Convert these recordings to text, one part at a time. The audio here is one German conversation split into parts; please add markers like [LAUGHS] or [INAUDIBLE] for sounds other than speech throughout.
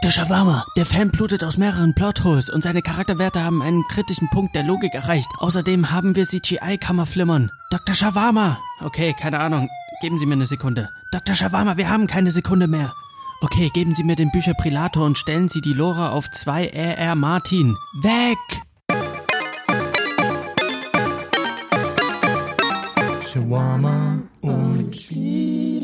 Dr. Shawarma, der Fan blutet aus mehreren Plotholes und seine Charakterwerte haben einen kritischen Punkt der Logik erreicht. Außerdem haben wir CGI-Kammerflimmern. Dr. Shawarma! Okay, keine Ahnung. Geben Sie mir eine Sekunde. Dr. Shawarma, wir haben keine Sekunde mehr. Okay, geben Sie mir den Bücherprilator und stellen Sie die Lore auf 2 RR Martin. Weg! Shawarma und Spiele.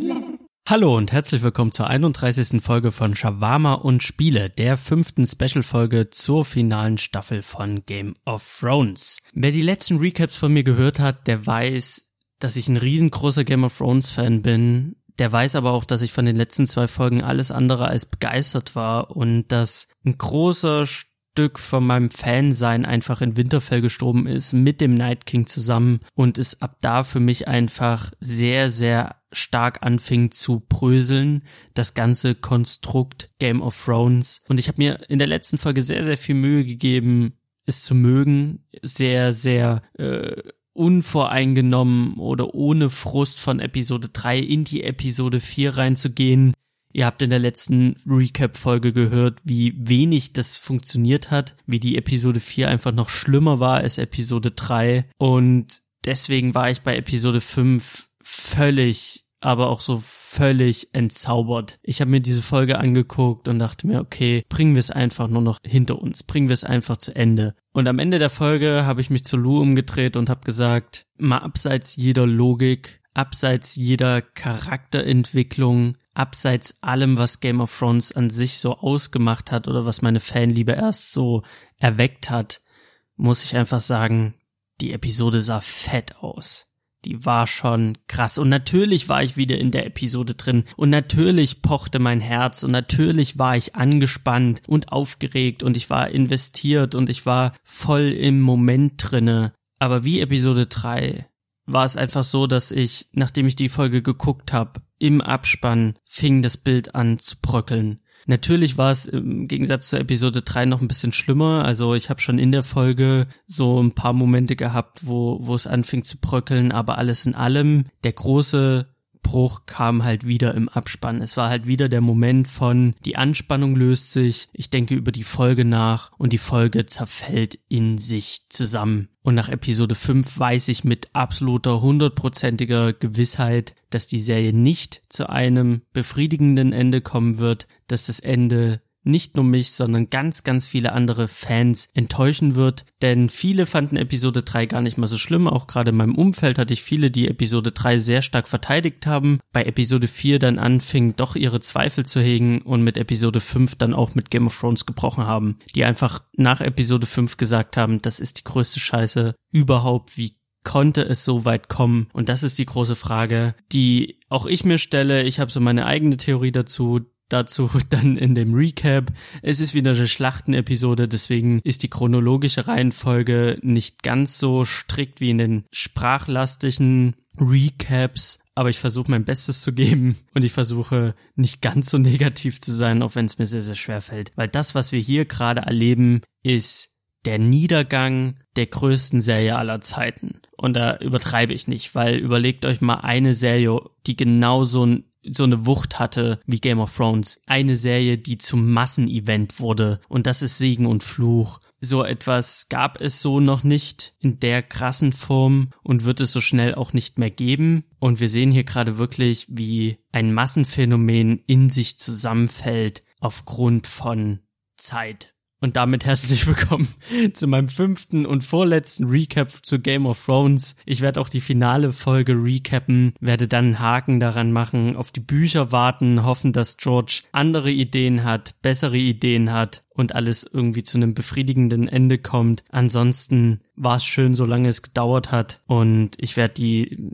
Hallo und herzlich willkommen zur 31. Folge von Shawarma und Spiele, der fünften Special-Folge zur finalen Staffel von Game of Thrones. Wer die letzten Recaps von mir gehört hat, der weiß, dass ich ein riesengroßer Game of Thrones-Fan bin. Der weiß aber auch, dass ich von den letzten zwei Folgen alles andere als begeistert war und dass ein großer Stück von meinem Fansein einfach in Winterfell gestorben ist, mit dem Night King zusammen und es ab da für mich einfach sehr, sehr stark anfing zu bröseln, das ganze Konstrukt Game of Thrones. Und ich habe mir in der letzten Folge sehr, sehr viel Mühe gegeben, es zu mögen, sehr, sehr äh, unvoreingenommen oder ohne Frust von Episode 3 in die Episode 4 reinzugehen. Ihr habt in der letzten Recap-Folge gehört, wie wenig das funktioniert hat, wie die Episode 4 einfach noch schlimmer war als Episode 3. Und deswegen war ich bei Episode 5 völlig, aber auch so völlig entzaubert. Ich habe mir diese Folge angeguckt und dachte mir, okay, bringen wir es einfach nur noch hinter uns, bringen wir es einfach zu Ende. Und am Ende der Folge habe ich mich zu Lou umgedreht und habe gesagt, mal abseits jeder Logik, abseits jeder Charakterentwicklung, abseits allem, was Game of Thrones an sich so ausgemacht hat oder was meine Fanliebe erst so erweckt hat, muss ich einfach sagen, die Episode sah fett aus. Die war schon krass. Und natürlich war ich wieder in der Episode drin. Und natürlich pochte mein Herz. Und natürlich war ich angespannt und aufgeregt. Und ich war investiert. Und ich war voll im Moment drinne. Aber wie Episode 3 war es einfach so, dass ich, nachdem ich die Folge geguckt habe, im Abspann fing das Bild an zu bröckeln. Natürlich war es im Gegensatz zur Episode 3 noch ein bisschen schlimmer. Also ich habe schon in der Folge so ein paar Momente gehabt, wo, wo es anfing zu bröckeln, aber alles in allem, der große Bruch kam halt wieder im Abspann. Es war halt wieder der Moment von, die Anspannung löst sich, ich denke über die Folge nach und die Folge zerfällt in sich zusammen. Und nach Episode 5 weiß ich mit absoluter hundertprozentiger Gewissheit, dass die Serie nicht zu einem befriedigenden Ende kommen wird, dass das Ende nicht nur mich, sondern ganz, ganz viele andere Fans enttäuschen wird. Denn viele fanden Episode 3 gar nicht mal so schlimm. Auch gerade in meinem Umfeld hatte ich viele, die Episode 3 sehr stark verteidigt haben. Bei Episode 4 dann anfingen, doch ihre Zweifel zu hegen und mit Episode 5 dann auch mit Game of Thrones gebrochen haben. Die einfach nach Episode 5 gesagt haben, das ist die größte Scheiße überhaupt. Wie konnte es so weit kommen? Und das ist die große Frage, die auch ich mir stelle. Ich habe so meine eigene Theorie dazu dazu [LAUGHS] dann in dem Recap. Es ist wieder eine Schlachtenepisode, deswegen ist die chronologische Reihenfolge nicht ganz so strikt wie in den sprachlastigen Recaps, aber ich versuche mein Bestes zu geben und ich versuche nicht ganz so negativ zu sein, auch wenn es mir sehr, sehr schwer fällt. Weil das, was wir hier gerade erleben, ist der Niedergang der größten Serie aller Zeiten. Und da übertreibe ich nicht, weil überlegt euch mal eine Serie, die genau so ein so eine Wucht hatte wie Game of Thrones. Eine Serie, die zum Massenevent wurde. Und das ist Segen und Fluch. So etwas gab es so noch nicht in der krassen Form und wird es so schnell auch nicht mehr geben. Und wir sehen hier gerade wirklich, wie ein Massenphänomen in sich zusammenfällt aufgrund von Zeit. Und damit herzlich [LAUGHS] willkommen zu meinem fünften und vorletzten Recap zu Game of Thrones. Ich werde auch die finale Folge recappen, werde dann einen Haken daran machen, auf die Bücher warten, hoffen, dass George andere Ideen hat, bessere Ideen hat und alles irgendwie zu einem befriedigenden Ende kommt. Ansonsten war es schön, solange es gedauert hat und ich werde die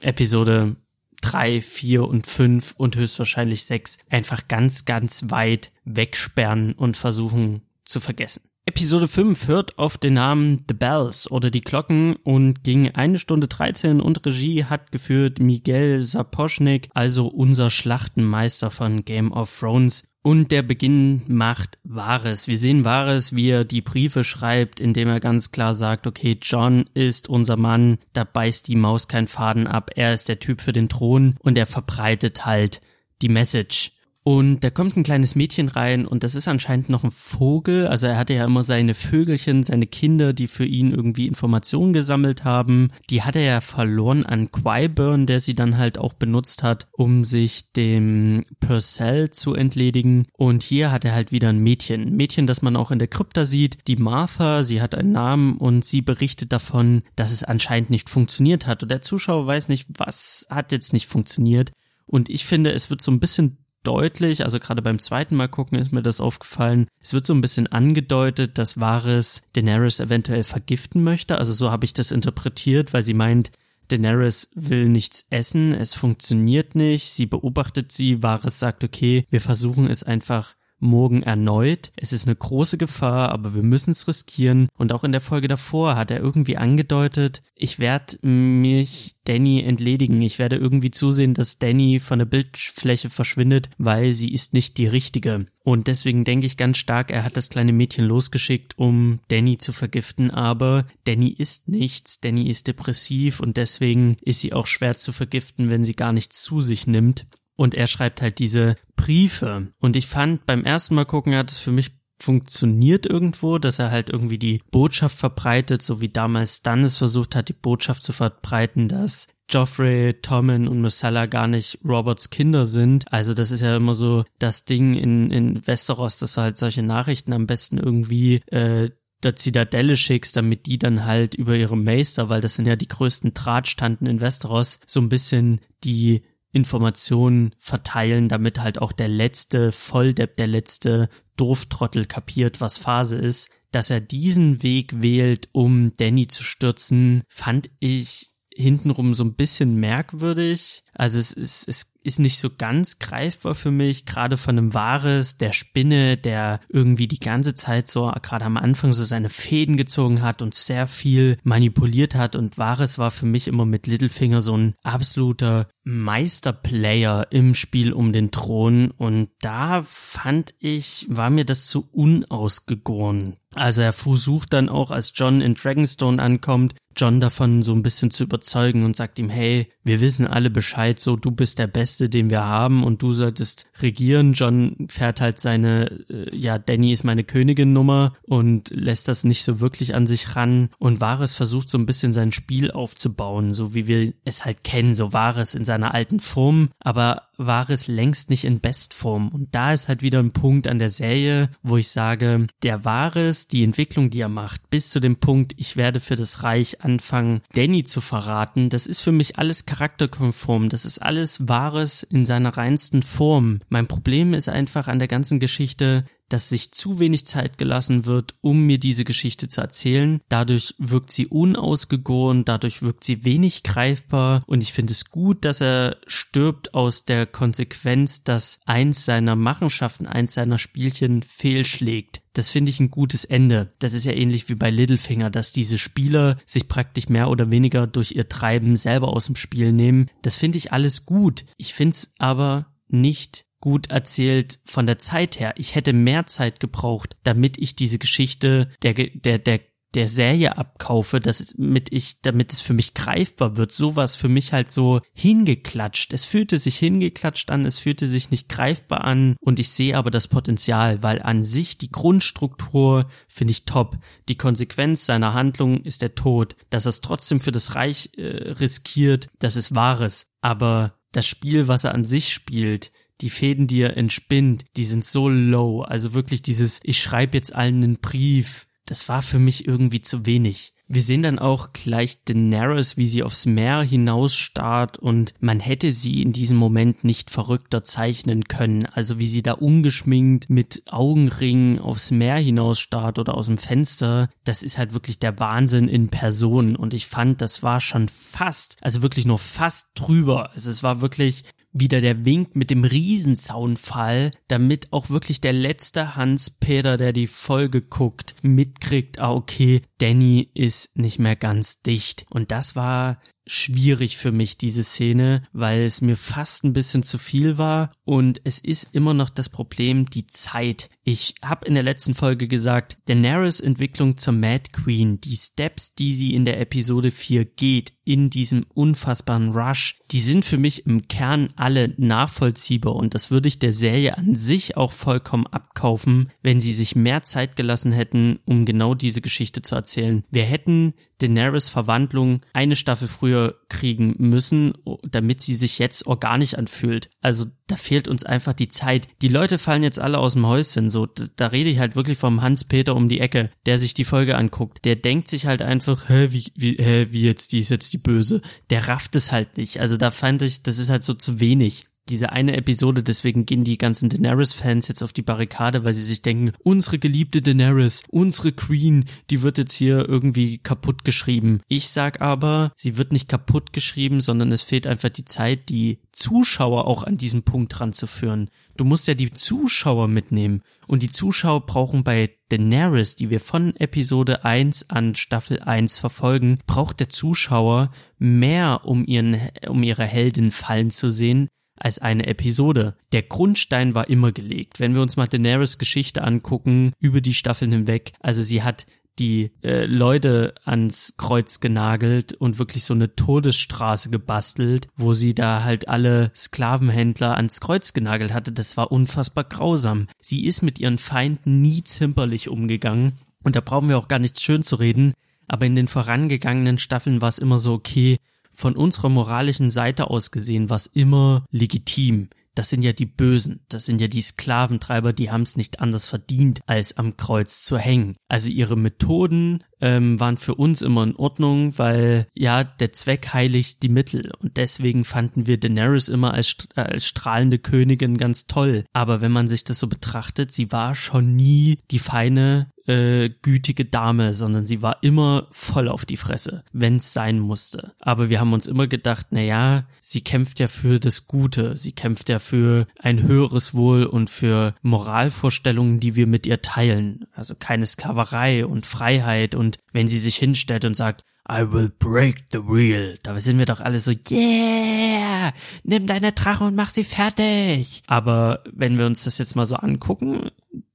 Episode drei, vier und fünf und höchstwahrscheinlich sechs einfach ganz, ganz weit wegsperren und versuchen, zu vergessen. Episode 5 hört auf den Namen The Bells oder die Glocken und ging eine Stunde 13 und Regie hat geführt Miguel Sapochnik, also unser Schlachtenmeister von Game of Thrones. Und der Beginn macht Wahres. Wir sehen Wahres, wie er die Briefe schreibt, indem er ganz klar sagt, okay, John ist unser Mann, da beißt die Maus keinen Faden ab, er ist der Typ für den Thron und er verbreitet halt die Message Und da kommt ein kleines Mädchen rein und das ist anscheinend noch ein Vogel. Also er hatte ja immer seine Vögelchen, seine Kinder, die für ihn irgendwie Informationen gesammelt haben. Die hat er ja verloren an Quiburn, der sie dann halt auch benutzt hat, um sich dem Purcell zu entledigen. Und hier hat er halt wieder ein Mädchen. Ein Mädchen, das man auch in der Krypta sieht. Die Martha, sie hat einen Namen und sie berichtet davon, dass es anscheinend nicht funktioniert hat. Und der Zuschauer weiß nicht, was hat jetzt nicht funktioniert. Und ich finde, es wird so ein bisschen deutlich, also gerade beim zweiten Mal gucken ist mir das aufgefallen. Es wird so ein bisschen angedeutet, dass Varys Daenerys eventuell vergiften möchte. Also so habe ich das interpretiert, weil sie meint, Daenerys will nichts essen, es funktioniert nicht, sie beobachtet sie, Varys sagt, okay, wir versuchen es einfach morgen erneut. Es ist eine große Gefahr, aber wir müssen es riskieren. Und auch in der Folge davor hat er irgendwie angedeutet, ich werde mich Danny entledigen. Ich werde irgendwie zusehen, dass Danny von der Bildfläche verschwindet, weil sie ist nicht die richtige. Und deswegen denke ich ganz stark, er hat das kleine Mädchen losgeschickt, um Danny zu vergiften, aber Danny ist nichts, Danny ist depressiv und deswegen ist sie auch schwer zu vergiften, wenn sie gar nichts zu sich nimmt. Und er schreibt halt diese Briefe. Und ich fand, beim ersten Mal gucken hat es für mich funktioniert irgendwo, dass er halt irgendwie die Botschaft verbreitet, so wie damals Stannis versucht hat, die Botschaft zu verbreiten, dass Joffrey, Tommen und Myrcella gar nicht Roberts Kinder sind. Also das ist ja immer so das Ding in, in Westeros, dass du halt solche Nachrichten am besten irgendwie äh, der Zitadelle schickst, damit die dann halt über ihre Meister, weil das sind ja die größten Drahtstanden in Westeros, so ein bisschen die Informationen verteilen, damit halt auch der letzte Volldepp, der letzte Dooftrottel kapiert, was Phase ist. Dass er diesen Weg wählt, um Danny zu stürzen, fand ich hintenrum so ein bisschen merkwürdig. Also es ist, es ist nicht so ganz greifbar für mich, gerade von einem Wahres, der Spinne, der irgendwie die ganze Zeit so, gerade am Anfang so seine Fäden gezogen hat und sehr viel manipuliert hat und Wahres war für mich immer mit Littlefinger so ein absoluter Meisterplayer im Spiel um den Thron und da fand ich, war mir das zu unausgegoren. Also er versucht dann auch, als John in Dragonstone ankommt, John davon so ein bisschen zu überzeugen und sagt ihm, hey, wir wissen alle Bescheid, so du bist der Beste, den wir haben und du solltest regieren. John fährt halt seine, äh, ja, Danny ist meine Königin Nummer und lässt das nicht so wirklich an sich ran und Varys versucht so ein bisschen sein Spiel aufzubauen, so wie wir es halt kennen, so Varys in seiner alten Form, aber war es längst nicht in Bestform. Und da ist halt wieder ein Punkt an der Serie, wo ich sage, der war es, die Entwicklung, die er macht, bis zu dem Punkt, ich werde für das Reich anfangen, Danny zu verraten, das ist für mich alles charakterkonform, das ist alles Wahres in seiner reinsten Form. Mein Problem ist einfach an der ganzen Geschichte, dass sich zu wenig Zeit gelassen wird, um mir diese Geschichte zu erzählen. Dadurch wirkt sie unausgegoren, dadurch wirkt sie wenig greifbar und ich finde es gut, dass er stirbt aus der Konsequenz, dass eins seiner Machenschaften, eins seiner Spielchen fehlschlägt. Das finde ich ein gutes Ende. Das ist ja ähnlich wie bei Littlefinger, dass diese Spieler sich praktisch mehr oder weniger durch ihr Treiben selber aus dem Spiel nehmen. Das finde ich alles gut. Ich finde es aber nicht gut erzählt von der Zeit her. Ich hätte mehr Zeit gebraucht, damit ich diese Geschichte der, der, der, der Serie abkaufe, damit ich, damit es für mich greifbar wird. Sowas für mich halt so hingeklatscht. Es fühlte sich hingeklatscht an, es fühlte sich nicht greifbar an und ich sehe aber das Potenzial, weil an sich die Grundstruktur finde ich top. Die Konsequenz seiner Handlung ist der Tod. Dass er es trotzdem für das Reich äh, riskiert, das ist Wahres. Aber das Spiel, was er an sich spielt, die Fäden, die er entspinnt, die sind so low. Also wirklich dieses, ich schreibe jetzt allen einen Brief, das war für mich irgendwie zu wenig. Wir sehen dann auch gleich Daenerys, wie sie aufs Meer hinausstarrt und man hätte sie in diesem Moment nicht verrückter zeichnen können. Also wie sie da ungeschminkt mit Augenringen aufs Meer hinausstarrt oder aus dem Fenster, das ist halt wirklich der Wahnsinn in Person und ich fand, das war schon fast, also wirklich nur fast drüber. Also es war wirklich wieder der Wink mit dem Riesenzaunfall, damit auch wirklich der letzte Hans-Peter, der die Folge guckt, mitkriegt, ah okay, Danny ist nicht mehr ganz dicht. Und das war schwierig für mich, diese Szene, weil es mir fast ein bisschen zu viel war und es ist immer noch das Problem, die Zeit. Ich habe in der letzten Folge gesagt, Daenerys Entwicklung zur Mad Queen, die Steps, die sie in der Episode 4 geht, in diesem unfassbaren Rush, die sind für mich im Kern alle nachvollziehbar und das würde ich der Serie an sich auch vollkommen abkaufen, wenn sie sich mehr Zeit gelassen hätten, um genau diese Geschichte zu erzählen. Wir hätten Daenerys Verwandlung eine Staffel früher kriegen müssen, damit sie sich jetzt organisch anfühlt. Also da fehlt uns einfach die Zeit. Die Leute fallen jetzt alle aus dem Häuschen, so, da rede ich halt wirklich vom Hans-Peter um die Ecke, der sich die Folge anguckt. Der denkt sich halt einfach, hä, wie, wie, hä, wie jetzt, die ist jetzt die Böse. Der rafft es halt nicht. Also da fand ich, das ist halt so zu wenig diese eine Episode, deswegen gehen die ganzen Daenerys-Fans jetzt auf die Barrikade, weil sie sich denken, unsere geliebte Daenerys, unsere Queen, die wird jetzt hier irgendwie kaputt geschrieben. Ich sag aber, sie wird nicht kaputt geschrieben, sondern es fehlt einfach die Zeit, die Zuschauer auch an diesen Punkt ranzuführen. Du musst ja die Zuschauer mitnehmen. Und die Zuschauer brauchen bei Daenerys, die wir von Episode 1 an Staffel 1 verfolgen, braucht der Zuschauer mehr, um ihren, um ihre Heldin fallen zu sehen, als eine Episode. Der Grundstein war immer gelegt. Wenn wir uns mal Daenerys Geschichte angucken, über die Staffeln hinweg, also sie hat die äh, Leute ans Kreuz genagelt und wirklich so eine Todesstraße gebastelt, wo sie da halt alle Sklavenhändler ans Kreuz genagelt hatte. Das war unfassbar grausam. Sie ist mit ihren Feinden nie zimperlich umgegangen. Und da brauchen wir auch gar nichts schön zu reden. Aber in den vorangegangenen Staffeln war es immer so, okay, von unserer moralischen Seite aus gesehen war es immer legitim. Das sind ja die Bösen, das sind ja die Sklaventreiber, die haben es nicht anders verdient, als am Kreuz zu hängen. Also ihre Methoden ähm, waren für uns immer in Ordnung, weil ja der Zweck heiligt die Mittel und deswegen fanden wir Daenerys immer als, als strahlende Königin ganz toll. Aber wenn man sich das so betrachtet, sie war schon nie die feine äh, gütige Dame, sondern sie war immer voll auf die Fresse, wenn es sein musste. Aber wir haben uns immer gedacht, na ja, sie kämpft ja für das Gute, sie kämpft ja für ein höheres Wohl und für Moralvorstellungen, die wir mit ihr teilen. Also keine Sklaverei und Freiheit und wenn sie sich hinstellt und sagt, I will break the wheel. Da sind wir doch alle so, yeah, nimm deine Drache und mach sie fertig. Aber wenn wir uns das jetzt mal so angucken,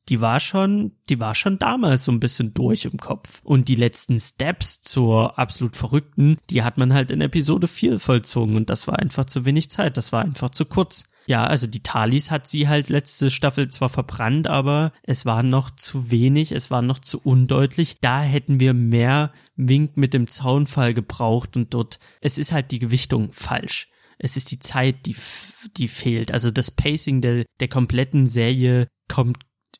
die war schon, die war schon damals so ein bisschen durch im Kopf. Und die letzten Steps zur absolut Verrückten, die hat man halt in Episode 4 vollzogen und das war einfach zu wenig Zeit, das war einfach zu kurz. Ja, also die Talis hat sie halt letzte Staffel zwar verbrannt, aber es war noch zu wenig, es war noch zu undeutlich. Da hätten wir mehr Wink mit dem Zaunfall gebraucht und dort, es ist halt die Gewichtung falsch. Es ist die Zeit, die, die fehlt. Also das Pacing der, der kompletten Serie kommt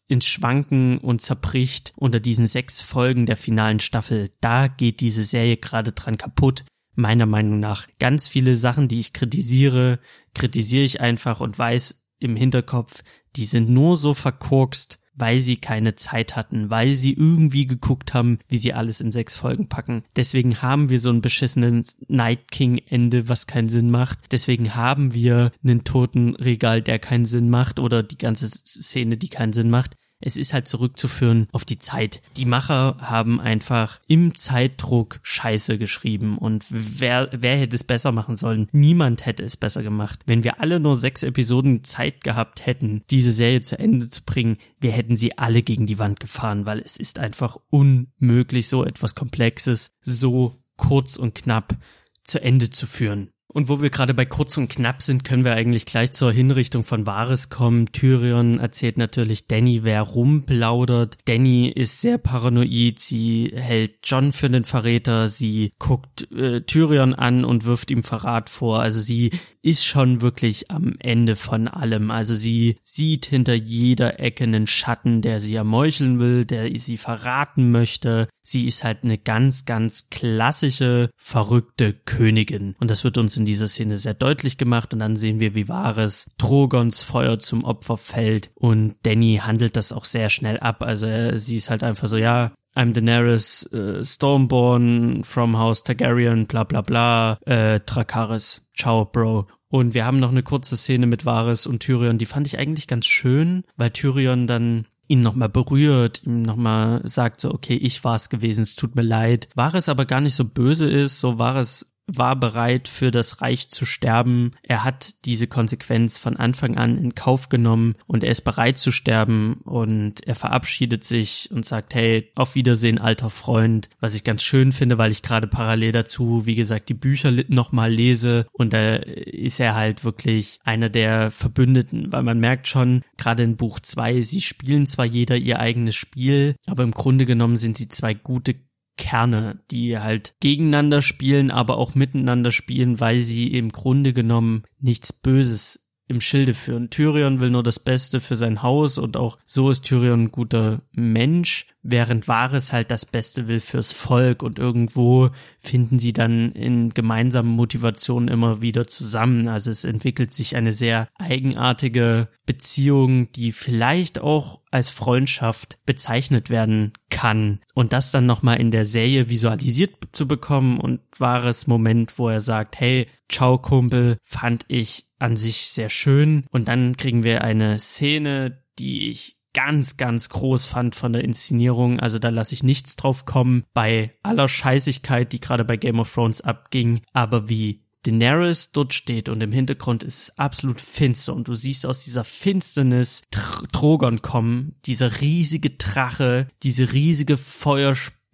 ins Schwanken und zerbricht unter diesen sechs Folgen der finalen Staffel. Da geht diese Serie gerade dran kaputt. Meiner Meinung nach. Ganz viele Sachen, die ich kritisiere, kritisiere ich einfach und weiß im Hinterkopf, die sind nur so verkorkst, weil sie keine Zeit hatten, weil sie irgendwie geguckt haben, wie sie alles in sechs Folgen packen. Deswegen haben wir so ein beschissenes Night King Ende, was keinen Sinn macht. Deswegen haben wir einen toten Regal, der keinen Sinn macht oder die ganze Szene, die keinen Sinn macht es ist halt zurückzuführen auf die Zeit. Die Macher haben einfach im Zeitdruck Scheiße geschrieben und wer, wer hätte es besser machen sollen? Niemand hätte es besser gemacht. Wenn wir alle nur sechs Episoden Zeit gehabt hätten, diese Serie zu Ende zu bringen, wir hätten sie alle gegen die Wand gefahren, weil es ist einfach unmöglich, so etwas Komplexes so kurz und knapp zu Ende zu führen. Und wo wir gerade bei kurz und knapp sind, können wir eigentlich gleich zur Hinrichtung von Varys kommen. Tyrion erzählt natürlich Danny, wer rumplaudert. Danny ist sehr paranoid, sie hält John für den Verräter, sie guckt äh, Tyrion an und wirft ihm Verrat vor. Also sie ist schon wirklich am Ende von allem. Also sie sieht hinter jeder Ecke einen Schatten, der sie ermeucheln will, der sie verraten möchte. Sie ist halt eine ganz, ganz klassische, verrückte Königin. Und das wird uns in dieser Szene sehr deutlich gemacht. Und dann sehen wir, wie Vares Drogons Feuer zum Opfer fällt. Und Danny handelt das auch sehr schnell ab. Also sie ist halt einfach so, ja, I'm Daenerys, äh, Stormborn from House Targaryen, bla bla bla, äh, Dracarys, ciao, Bro. Und wir haben noch eine kurze Szene mit Varys und Tyrion, die fand ich eigentlich ganz schön, weil Tyrion dann ihn nochmal berührt, ihm nochmal sagt so, okay, ich war's gewesen, es tut mir leid. War es aber gar nicht so böse ist, so war es war bereit für das Reich zu sterben. Er hat diese Konsequenz von Anfang an in Kauf genommen und er ist bereit zu sterben und er verabschiedet sich und sagt, hey, auf Wiedersehen, alter Freund, was ich ganz schön finde, weil ich gerade parallel dazu, wie gesagt, die Bücher nochmal lese und da ist er halt wirklich einer der Verbündeten, weil man merkt schon, gerade in Buch zwei, sie spielen zwar jeder ihr eigenes Spiel, aber im Grunde genommen sind sie zwei gute Kerne, die halt gegeneinander spielen, aber auch miteinander spielen, weil sie im Grunde genommen nichts Böses im Schilde führen. Tyrion will nur das Beste für sein Haus und auch so ist Tyrion ein guter Mensch, während Varys halt das Beste will fürs Volk und irgendwo finden sie dann in gemeinsamen Motivationen immer wieder zusammen. Also es entwickelt sich eine sehr eigenartige Beziehung, die vielleicht auch als Freundschaft bezeichnet werden kann und das dann nochmal in der Serie visualisiert zu bekommen und wahres Moment, wo er sagt, hey, ciao Kumpel, fand ich an sich sehr schön und dann kriegen wir eine Szene, die ich ganz, ganz groß fand von der Inszenierung. Also da lasse ich nichts drauf kommen bei aller Scheißigkeit, die gerade bei Game of Thrones abging. Aber wie Daenerys dort steht und im Hintergrund ist es absolut finster und du siehst aus dieser Finsternis Drogon kommen, dieser riesige Drache, diese riesige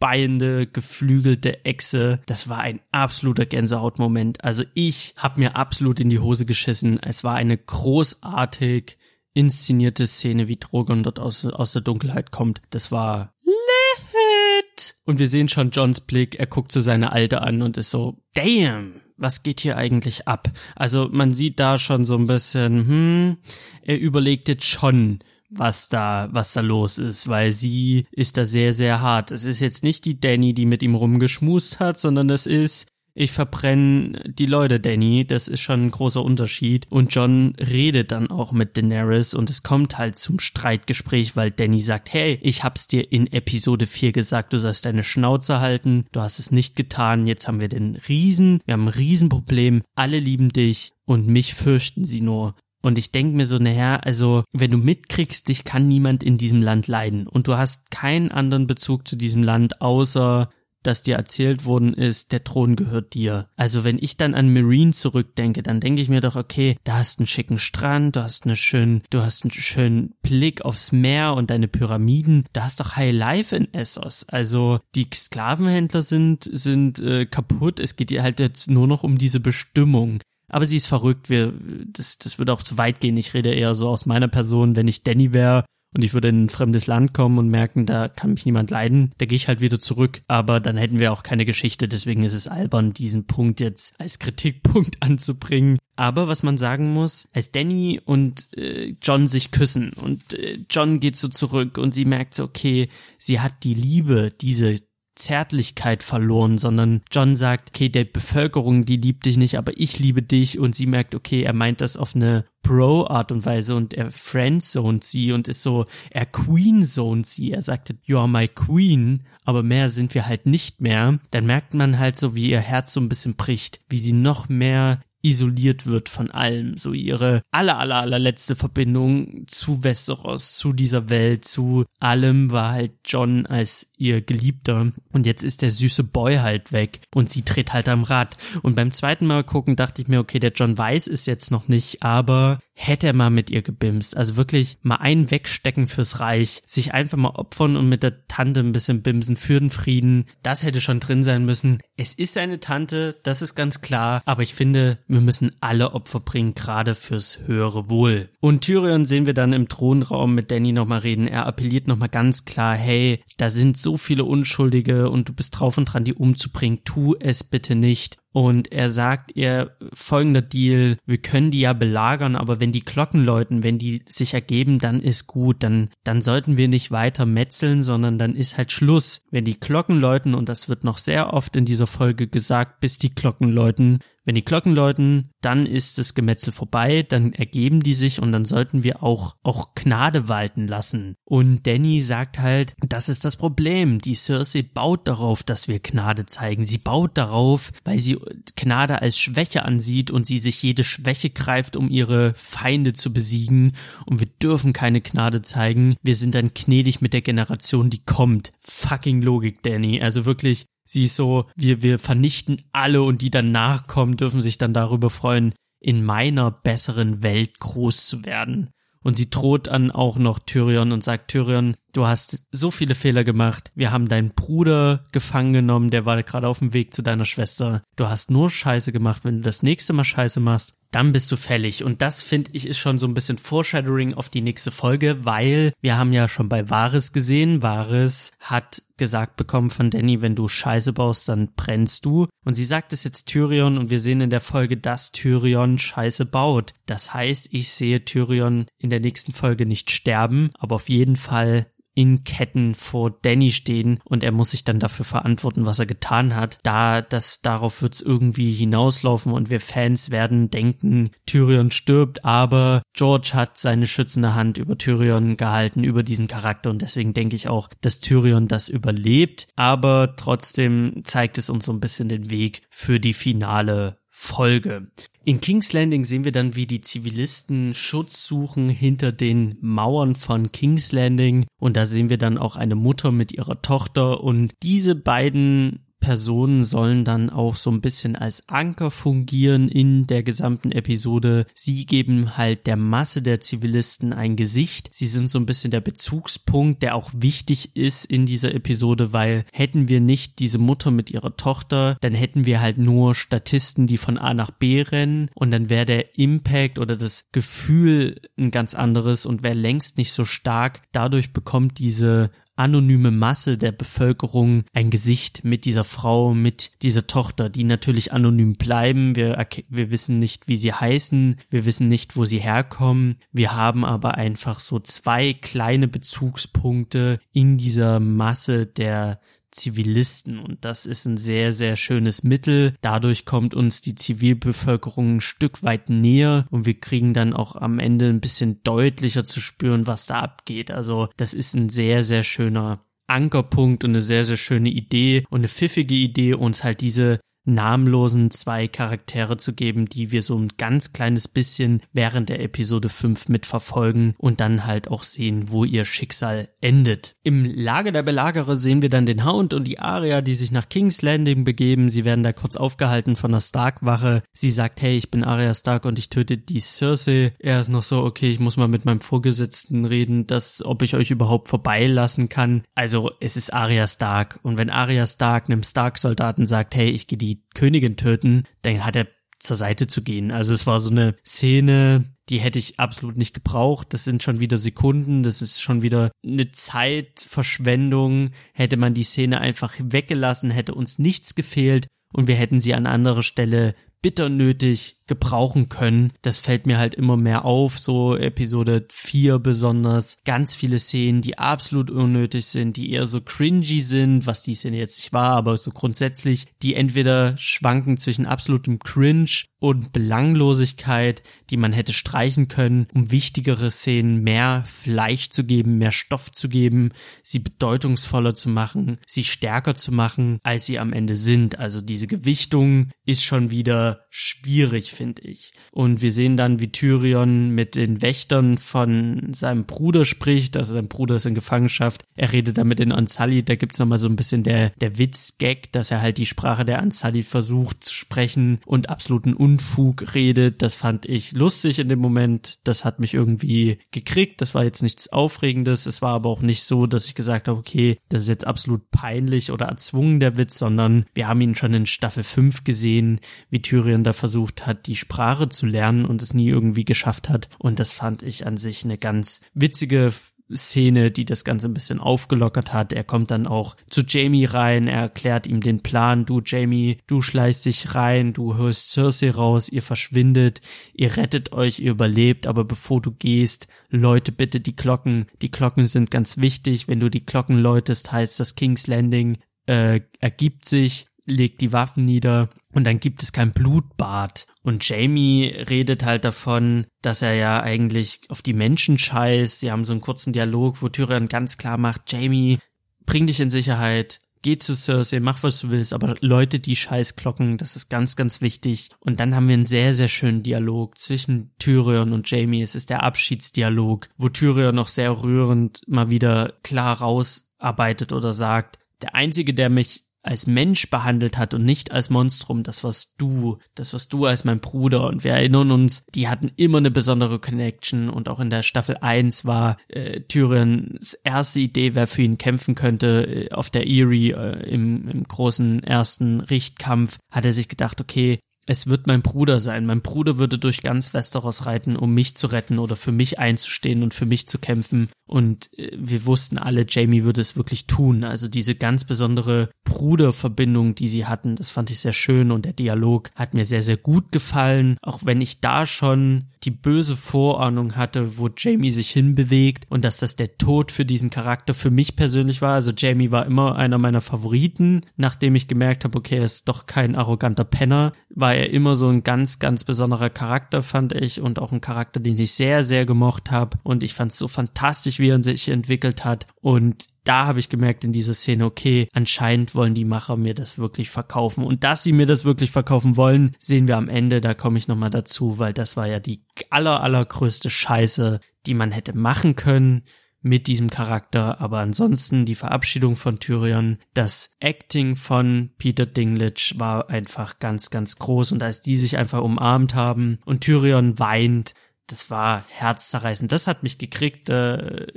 feuerspeiende, geflügelte Echse. Das war ein absoluter Gänsehautmoment. Also ich habe mir absolut in die Hose geschissen. Es war eine großartig inszenierte Szene, wie Drogon dort aus, aus der Dunkelheit kommt. Das war lit. Und wir sehen schon Johns Blick, er guckt zu seiner Alte an und ist so, damn, was geht hier eigentlich ab? Also man sieht da schon so ein bisschen, hm, er überlegt jetzt schon, was da, was da los ist, weil sie ist da sehr, sehr hart. Es ist jetzt nicht die Danny, die mit ihm rumgeschmust hat, sondern es ist ich verbrenne die Leute, Danny. Das ist schon ein großer Unterschied. Und John redet dann auch mit Daenerys und es kommt halt zum Streitgespräch, weil Danny sagt, hey, ich hab's dir in Episode 4 gesagt, du sollst deine Schnauze halten. Du hast es nicht getan. Jetzt haben wir den Riesen, wir haben ein Riesenproblem. Alle lieben dich und mich fürchten sie nur. Und ich denk mir so, naja, also wenn du mitkriegst, dich kann niemand in diesem Land leiden und du hast keinen anderen Bezug zu diesem Land außer dass dir erzählt worden ist, der Thron gehört dir. Also wenn ich dann an Marine zurückdenke, dann denke ich mir doch, okay, da hast einen schicken Strand, du hast eine schön, du hast einen schönen Blick aufs Meer und deine Pyramiden, da hast doch High Life in Essos. Also die Sklavenhändler sind sind äh, kaputt. Es geht dir halt jetzt nur noch um diese Bestimmung. Aber sie ist verrückt. Wir, das, das würde auch zu weit gehen. Ich rede eher so aus meiner Person. Wenn ich Danny wäre, und ich würde in ein fremdes Land kommen und merken, da kann mich niemand leiden, da gehe ich halt wieder zurück. Aber dann hätten wir auch keine Geschichte, deswegen ist es albern, diesen Punkt jetzt als Kritikpunkt [LAUGHS] anzubringen. Aber was man sagen muss, als Danny und äh, John sich küssen und äh, John geht so zurück und sie merkt so, okay, sie hat die Liebe, diese Zärtlichkeit verloren, sondern John sagt, okay, der Bevölkerung, die liebt dich nicht, aber ich liebe dich. Und sie merkt, okay, er meint das auf eine Bro-Art und Weise und er friendzoned sie und ist so, er queenzoned sie, er sagte, you are my queen, aber mehr sind wir halt nicht mehr, dann merkt man halt so, wie ihr Herz so ein bisschen bricht, wie sie noch mehr isoliert wird von allem. So ihre aller, aller, allerletzte Verbindung zu Westeros, zu dieser Welt, zu allem war halt John als ihr Geliebter. Und jetzt ist der süße Boy halt weg und sie dreht halt am Rad. Und beim zweiten Mal gucken dachte ich mir, okay, der John weiß es jetzt noch nicht, aber hätte er mal mit ihr gebimst. Also wirklich mal einen wegstecken fürs Reich, sich einfach mal opfern und mit der Tante ein bisschen bimsen für den Frieden. Das hätte schon drin sein müssen. Es ist seine Tante, das ist ganz klar, aber ich finde, wir müssen alle Opfer bringen, gerade fürs höhere Wohl. Und Tyrion sehen wir dann im Thronraum mit Danny nochmal reden. Er appelliert nochmal ganz klar, hey, da sind so viele Unschuldige und du bist drauf und dran, die umzubringen. Tu es bitte nicht. Und er sagt ihr folgender Deal, wir können die ja belagern, aber wenn die Glocken läuten, wenn die sich ergeben, dann ist gut, dann, dann sollten wir nicht weiter metzeln, sondern dann ist halt Schluss. Wenn die Glocken läuten, und das wird noch sehr oft in dieser Folge gesagt, bis die Glocken läuten, wenn die Glocken läuten, dann ist das Gemetzel vorbei, dann ergeben die sich und dann sollten wir auch, auch Gnade walten lassen. Und Danny sagt halt, das ist das Problem. Die Cersei baut darauf, dass wir Gnade zeigen. Sie baut darauf, weil sie Gnade als Schwäche ansieht und sie sich jede Schwäche greift, um ihre Feinde zu besiegen. Und wir dürfen keine Gnade zeigen. Wir sind dann gnädig mit der Generation, die kommt. Fucking Logik, Danny. Also wirklich, Sie ist so, wir, wir vernichten alle und die danach kommen, dürfen sich dann darüber freuen, in meiner besseren Welt groß zu werden. Und sie droht dann auch noch Tyrion und sagt, Tyrion, du hast so viele Fehler gemacht. Wir haben deinen Bruder gefangen genommen, der war gerade auf dem Weg zu deiner Schwester. Du hast nur Scheiße gemacht. Wenn du das nächste Mal Scheiße machst, dann bist du fällig. Und das finde ich ist schon so ein bisschen Foreshadowing auf die nächste Folge, weil wir haben ja schon bei Varys gesehen. Varys hat gesagt bekommen von Danny, wenn du Scheiße baust, dann brennst du. Und sie sagt es jetzt Tyrion und wir sehen in der Folge, dass Tyrion Scheiße baut. Das heißt, ich sehe Tyrion in der nächsten Folge nicht sterben, aber auf jeden Fall in Ketten vor Danny stehen und er muss sich dann dafür verantworten, was er getan hat. Da, das, darauf wird's irgendwie hinauslaufen und wir Fans werden denken, Tyrion stirbt, aber George hat seine schützende Hand über Tyrion gehalten, über diesen Charakter und deswegen denke ich auch, dass Tyrion das überlebt, aber trotzdem zeigt es uns so ein bisschen den Weg für die finale Folge. In King's Landing sehen wir dann, wie die Zivilisten Schutz suchen hinter den Mauern von King's Landing. Und da sehen wir dann auch eine Mutter mit ihrer Tochter. Und diese beiden Personen sollen dann auch so ein bisschen als Anker fungieren in der gesamten Episode. Sie geben halt der Masse der Zivilisten ein Gesicht. Sie sind so ein bisschen der Bezugspunkt, der auch wichtig ist in dieser Episode, weil hätten wir nicht diese Mutter mit ihrer Tochter, dann hätten wir halt nur Statisten, die von A nach B rennen und dann wäre der Impact oder das Gefühl ein ganz anderes und wäre längst nicht so stark. Dadurch bekommt diese anonyme Masse der Bevölkerung ein Gesicht mit dieser Frau, mit dieser Tochter, die natürlich anonym bleiben. Wir, wir wissen nicht, wie sie heißen, wir wissen nicht, wo sie herkommen. Wir haben aber einfach so zwei kleine Bezugspunkte in dieser Masse der Zivilisten und das ist ein sehr, sehr schönes Mittel. Dadurch kommt uns die Zivilbevölkerung ein Stück weit näher und wir kriegen dann auch am Ende ein bisschen deutlicher zu spüren, was da abgeht. Also das ist ein sehr, sehr schöner Ankerpunkt und eine sehr, sehr schöne Idee und eine pfiffige Idee, uns halt diese namenlosen zwei Charaktere zu geben, die wir so ein ganz kleines bisschen während der Episode 5 mitverfolgen und dann halt auch sehen, wo ihr Schicksal endet. Im Lager der Belagerer sehen wir dann den Hound und die Aria, die sich nach King's Landing begeben. Sie werden da kurz aufgehalten von der Stark-Wache. Sie sagt, hey, ich bin Arya Stark und ich töte die Cersei. Er ist noch so, okay, ich muss mal mit meinem Vorgesetzten reden, dass, ob ich euch überhaupt vorbeilassen kann. Also, es ist Arya Stark. Und wenn Arya Stark einem Stark-Soldaten sagt, hey, ich gehe die die Königin töten, dann hat er zur Seite zu gehen. Also es war so eine Szene, die hätte ich absolut nicht gebraucht. Das sind schon wieder Sekunden, das ist schon wieder eine Zeitverschwendung. Hätte man die Szene einfach weggelassen, hätte uns nichts gefehlt und wir hätten sie an anderer Stelle bitter nötig gebrauchen können. Das fällt mir halt immer mehr auf, so Episode 4 besonders. Ganz viele Szenen, die absolut unnötig sind, die eher so cringy sind, was die Szene jetzt nicht war, aber so grundsätzlich, die entweder schwanken zwischen absolutem Cringe und Belanglosigkeit, die man hätte streichen können, um wichtigere Szenen mehr Fleisch zu geben, mehr Stoff zu geben, sie bedeutungsvoller zu machen, sie stärker zu machen, als sie am Ende sind. Also diese Gewichtung ist schon wieder the schwierig, finde ich. Und wir sehen dann, wie Tyrion mit den Wächtern von seinem Bruder spricht, also sein Bruder ist in Gefangenschaft. Er redet damit in Unsullied, da gibt's nochmal so ein bisschen der, der Witz-Gag, dass er halt die Sprache der Unsullied versucht zu sprechen und absoluten Unfug redet. Das fand ich lustig in dem Moment. Das hat mich irgendwie gekriegt. Das war jetzt nichts Aufregendes. Es war aber auch nicht so, dass ich gesagt habe, okay, das ist jetzt absolut peinlich oder erzwungen der Witz, sondern wir haben ihn schon in Staffel 5 gesehen, wie Tyrion da versucht hat, die Sprache zu lernen und es nie irgendwie geschafft hat. Und das fand ich an sich eine ganz witzige Szene, die das Ganze ein bisschen aufgelockert hat. Er kommt dann auch zu Jamie rein, er erklärt ihm den Plan. Du, Jamie, du schleichst dich rein, du hörst Cersei raus, ihr verschwindet, ihr rettet euch, ihr überlebt, aber bevor du gehst, läute bitte die Glocken. Die Glocken sind ganz wichtig. Wenn du die Glocken läutest, heißt das King's Landing äh, ergibt sich legt die Waffen nieder und dann gibt es kein Blutbad. Und Jamie redet halt davon, dass er ja eigentlich auf die Menschen scheißt. Sie haben so einen kurzen Dialog, wo Tyrion ganz klar macht, Jamie, bring dich in Sicherheit, geh zu Cersei, mach was du willst, aber Leute, die Scheißglocken, das ist ganz, ganz wichtig. Und dann haben wir einen sehr, sehr schönen Dialog zwischen Tyrion und Jamie. Es ist der Abschiedsdialog, wo Tyrion noch sehr rührend mal wieder klar rausarbeitet oder sagt, der einzige, der mich als Mensch behandelt hat und nicht als Monstrum, das warst du, das warst du als mein Bruder und wir erinnern uns, die hatten immer eine besondere Connection und auch in der Staffel 1 war äh, Tyrions erste Idee, wer für ihn kämpfen könnte, äh, auf der Erie äh, im, im großen ersten Richtkampf, hat er sich gedacht, okay, es wird mein Bruder sein. Mein Bruder würde durch ganz Westeros reiten, um mich zu retten oder für mich einzustehen und für mich zu kämpfen. Und äh, wir wussten alle, Jamie würde es wirklich tun. Also diese ganz besondere Bruderverbindung, die sie hatten, das fand ich sehr schön und der Dialog hat mir sehr, sehr gut gefallen. Auch wenn ich da schon die böse Vorahnung hatte, wo Jamie sich hinbewegt und dass das der Tod für diesen Charakter für mich persönlich war. Also Jamie war immer einer meiner Favoriten, nachdem ich gemerkt habe, okay, er ist doch kein arroganter Penner, war er immer so ein ganz, ganz besonderer Charakter, fand ich, und auch ein Charakter, den ich sehr, sehr gemocht habe. Und ich fand es so fantastisch, wie er sich entwickelt hat. Und da habe ich gemerkt in dieser Szene, okay, anscheinend wollen die Macher mir das wirklich verkaufen. Und dass sie mir das wirklich verkaufen wollen, sehen wir am Ende, da komme ich nochmal dazu, weil das war ja die aller, allergrößte Scheiße, die man hätte machen können mit diesem Charakter, aber ansonsten die Verabschiedung von Tyrion, das Acting von Peter Dinklage war einfach ganz, ganz groß und als die sich einfach umarmt haben und Tyrion weint, das war herzzerreißend. Das hat mich gekriegt. Äh,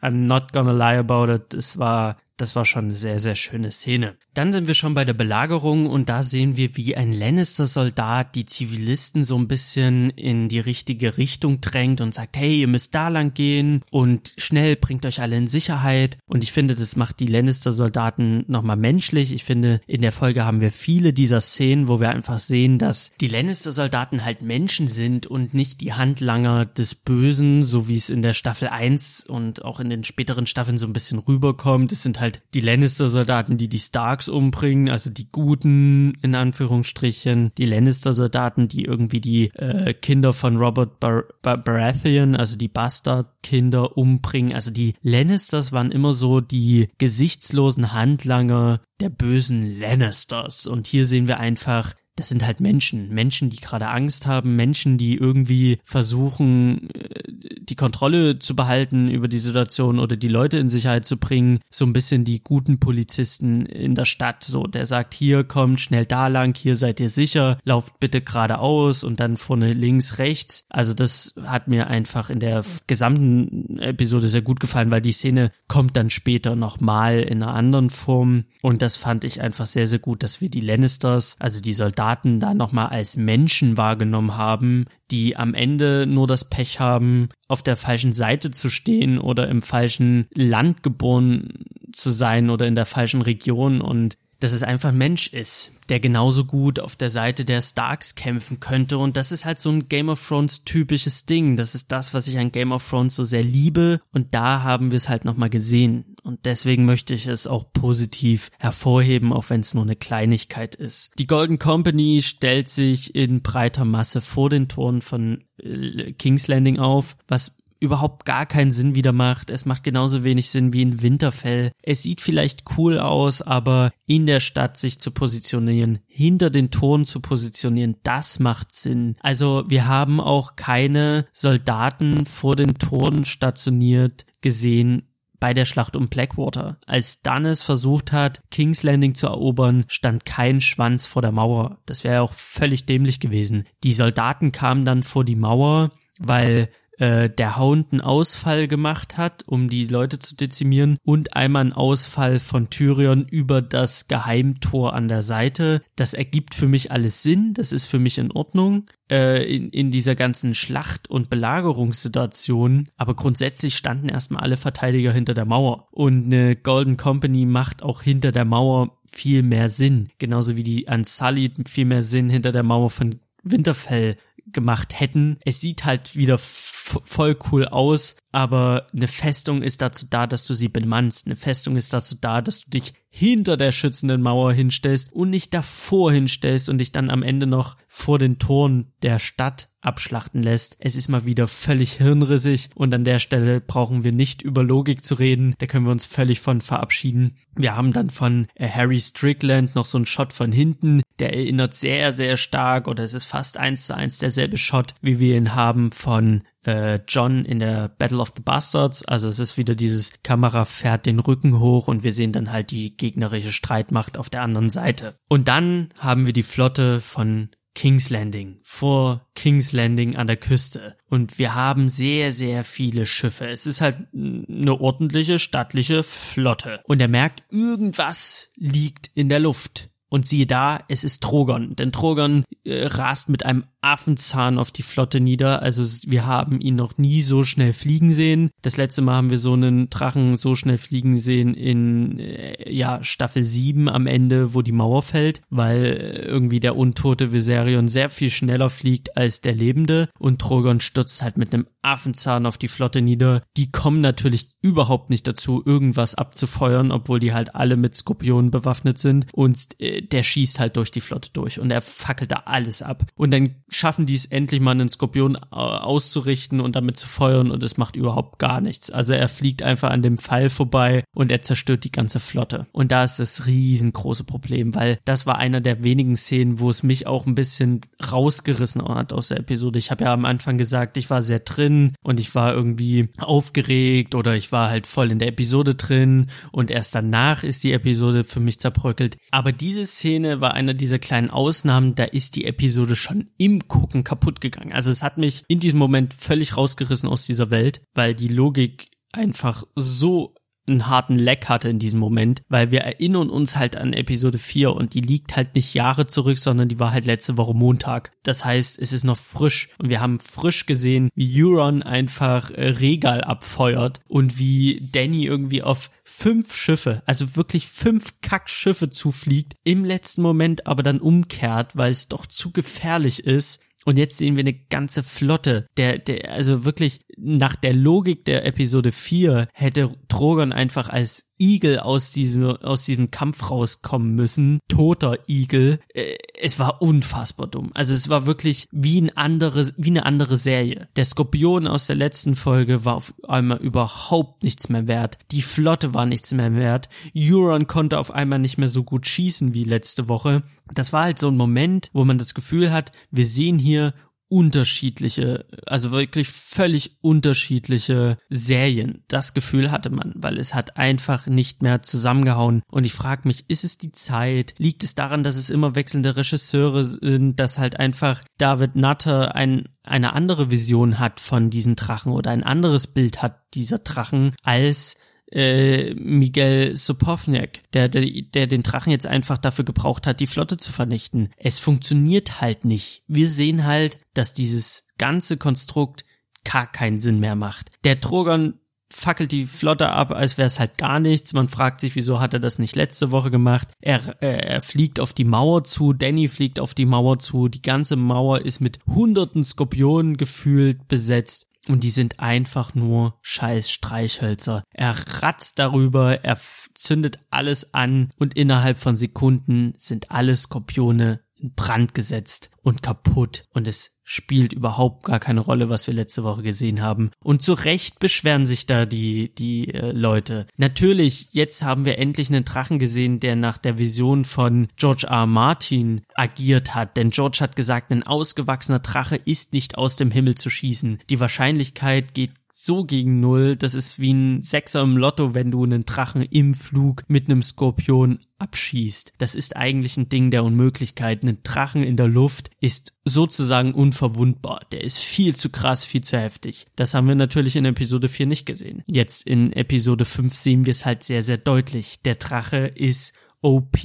I'm not gonna lie about it. Es war das war schon eine sehr, sehr schöne Szene. Dann sind wir schon bei der Belagerung und da sehen wir, wie ein Lannister-Soldat die Zivilisten so ein bisschen in die richtige Richtung drängt und sagt, hey, ihr müsst da lang gehen und schnell bringt euch alle in Sicherheit. Und ich finde, das macht die Lannister-Soldaten nochmal menschlich. Ich finde, in der Folge haben wir viele dieser Szenen, wo wir einfach sehen, dass die Lannister-Soldaten halt Menschen sind und nicht die Handlanger des Bösen, so wie es in der Staffel 1 und auch in den späteren Staffeln so ein bisschen rüberkommt. Es sind halt halt die Lannister-Soldaten, die die Starks umbringen, also die Guten in Anführungsstrichen, die Lannister-Soldaten, die irgendwie die äh, Kinder von Robert Bar Bar Baratheon, also die Bastard-Kinder umbringen. Also die Lannisters waren immer so die gesichtslosen Handlanger der bösen Lannisters. Und hier sehen wir einfach das sind halt Menschen, Menschen, die gerade Angst haben, Menschen, die irgendwie versuchen, äh, die Kontrolle zu behalten über die Situation oder die Leute in Sicherheit zu bringen. So ein bisschen die guten Polizisten in der Stadt, so der sagt, hier kommt schnell da lang, hier seid ihr sicher, lauft bitte geradeaus und dann vorne links, rechts. Also das hat mir einfach in der gesamten Episode sehr gut gefallen, weil die Szene kommt dann später nochmal in einer anderen Form und das fand ich einfach sehr, sehr gut, dass wir die Lannisters, also die Soldaten, da nochmal als Menschen wahrgenommen haben, die am Ende nur das Pech haben, auf der falschen Seite zu stehen oder im falschen Land geboren zu sein oder in der falschen Region und dass es einfach ein Mensch ist, der genauso gut auf der Seite der Starks kämpfen könnte. Und das ist halt so ein Game of Thrones typisches Ding. Das ist das, was ich an Game of Thrones so sehr liebe. Und da haben wir es halt nochmal gesehen. Und deswegen möchte ich es auch positiv hervorheben, auch wenn es nur eine Kleinigkeit ist. Die Golden Company stellt sich in breiter Masse vor den Toren von äh, King's Landing auf, was überhaupt gar keinen Sinn wieder macht. Es macht genauso wenig Sinn wie in Winterfell. Es sieht vielleicht cool aus, aber in der Stadt sich zu positionieren, hinter den Toren zu positionieren, das macht Sinn. Also wir haben auch keine Soldaten vor den Toren stationiert gesehen, bei der Schlacht um Blackwater. Als Stannis versucht hat, King's Landing zu erobern, stand kein Schwanz vor der Mauer. Das wäre auch völlig dämlich gewesen. Die Soldaten kamen dann vor die Mauer, weil äh, der Hound einen Ausfall gemacht hat, um die Leute zu dezimieren und einmal einen Ausfall von Tyrion über das Geheimtor an der Seite. Das ergibt für mich alles Sinn, das ist für mich in Ordnung äh, in, in dieser ganzen Schlacht- und Belagerungssituation, aber grundsätzlich standen erstmal alle Verteidiger hinter der Mauer. Und eine Golden Company macht auch hinter der Mauer viel mehr Sinn, genauso wie die Unsullied viel mehr Sinn hinter der Mauer von Winterfell gemacht hätten. Es sieht halt wieder voll cool aus, aber eine Festung ist dazu da, dass du sie bemannst. Eine Festung ist dazu da, dass du dich hinter der schützenden Mauer hinstellst und nicht davor hinstellst und dich dann am Ende noch vor den Toren der Stadt abschlachten lässt. Es ist mal wieder völlig hirnrissig und an der Stelle brauchen wir nicht über Logik zu reden, da können wir uns völlig von verabschieden. Wir haben dann von äh, Harry Strickland noch so einen Shot von hinten, der erinnert sehr, sehr stark oder es ist fast eins zu eins derselbe Shot, wie wir ihn haben von äh, John in der Battle of the Bastards. Also es ist wieder dieses Kamera fährt den Rücken hoch und wir sehen dann halt die gegnerische Streitmacht auf der anderen Seite. Und dann haben wir die Flotte von King's Landing, vor King's Landing an der Küste. Und wir haben sehr, sehr viele Schiffe. Es ist halt eine ordentliche, stattliche Flotte. Und er merkt, irgendwas liegt in der Luft. Und siehe da, es ist Trogon. Denn Trogon äh, rast mit einem Affenzahn auf die Flotte nieder. Also wir haben ihn noch nie so schnell fliegen sehen. Das letzte Mal haben wir so einen Drachen so schnell fliegen sehen in äh, ja Staffel 7 am Ende, wo die Mauer fällt, weil äh, irgendwie der untote Viserion sehr viel schneller fliegt als der lebende und Trogon stürzt halt mit einem Affenzahn auf die Flotte nieder. Die kommen natürlich überhaupt nicht dazu, irgendwas abzufeuern, obwohl die halt alle mit Skorpionen bewaffnet sind und äh, der schießt halt durch die Flotte durch und er fackelt da alles ab. Und dann schaffen die es endlich mal einen Skorpion äh, auszurichten und damit zu feuern und es macht überhaupt gar nichts. Also er fliegt einfach an dem Pfeil vorbei und er zerstört die ganze Flotte. Und da ist das riesengroße Problem, weil das war einer der wenigen Szenen, wo es mich auch ein bisschen rausgerissen hat aus der Episode. Ich habe ja am Anfang gesagt, ich war sehr drin und ich war irgendwie aufgeregt oder ich war halt voll in der Episode drin und erst danach ist die Episode für mich zerbröckelt. Aber diese Szene war einer dieser kleinen Ausnahmen, da ist die Episode schon im Gucken kaputt gegangen. Also es hat mich in diesem Moment völlig rausgerissen aus dieser Welt, weil die Logik einfach so einen harten Leck hatte in diesem Moment, weil wir erinnern uns halt an Episode 4 und die liegt halt nicht Jahre zurück, sondern die war halt letzte Woche Montag. Das heißt, es ist noch frisch und wir haben frisch gesehen, wie Euron einfach äh, Regal abfeuert und wie Danny irgendwie auf fünf Schiffe, also wirklich fünf Kackschiffe zufliegt, im letzten Moment aber dann umkehrt, weil es doch zu gefährlich ist und jetzt sehen wir eine ganze Flotte, der, der, also wirklich nach der Logik der Episode 4 hätte Drogon einfach als Igel aus diesem, aus diesem Kampf rauskommen müssen. Toter Igel. Äh, es war unfassbar dumm. Also es war wirklich wie ein andere, wie eine andere Serie. Der Skorpion aus der letzten Folge war auf einmal überhaupt nichts mehr wert. Die Flotte war nichts mehr wert. Euron konnte auf einmal nicht mehr so gut schießen wie letzte Woche. Das war halt so ein Moment, wo man das Gefühl hat, wir sehen hier unterschiedliche, also wirklich völlig unterschiedliche Serien. Das Gefühl hatte man, weil es hat einfach nicht mehr zusammengehauen. Und ich frage mich, ist es die Zeit? Liegt es daran, dass es immer wechselnde Regisseure sind, dass halt einfach David Nutter ein, eine andere Vision hat von diesen Drachen oder ein anderes Bild hat dieser Drachen als äh, Miguel Sopovnik, der, der, der den Drachen jetzt einfach dafür gebraucht hat, die Flotte zu vernichten. Es funktioniert halt nicht. Wir sehen halt, dass dieses ganze Konstrukt gar keinen Sinn mehr macht. Der Drogon fackelt die Flotte ab, als wäre es halt gar nichts. Man fragt sich, wieso hat er das nicht letzte Woche gemacht? Er, äh, er fliegt auf die Mauer zu, Danny fliegt auf die Mauer zu, die ganze Mauer ist mit hunderten Skorpionen gefühlt besetzt und die sind einfach nur scheiß Streichhölzer. Er ratzt darüber, er zündet alles an und innerhalb von Sekunden sind alle Skorpione in Brand gesetzt und kaputt und es spielt überhaupt gar keine Rolle, was wir letzte Woche gesehen haben. Und zu Recht beschweren sich da die, die äh, Leute. Natürlich, jetzt haben wir endlich einen Drachen gesehen, der nach der Vision von George R. Martin agiert hat. Denn George hat gesagt, ein ausgewachsener Drache ist nicht aus dem Himmel zu schießen. Die Wahrscheinlichkeit geht so gegen null. Das ist wie ein Sechser im Lotto, wenn du einen Drachen im Flug mit einem Skorpion abschießt. Das ist eigentlich ein Ding der Unmöglichkeit. Ein Drachen in der Luft ist sozusagen unverwundbar. Der ist viel zu krass, viel zu heftig. Das haben wir natürlich in Episode 4 nicht gesehen. Jetzt in Episode 5 sehen wir es halt sehr, sehr deutlich. Der Drache ist OP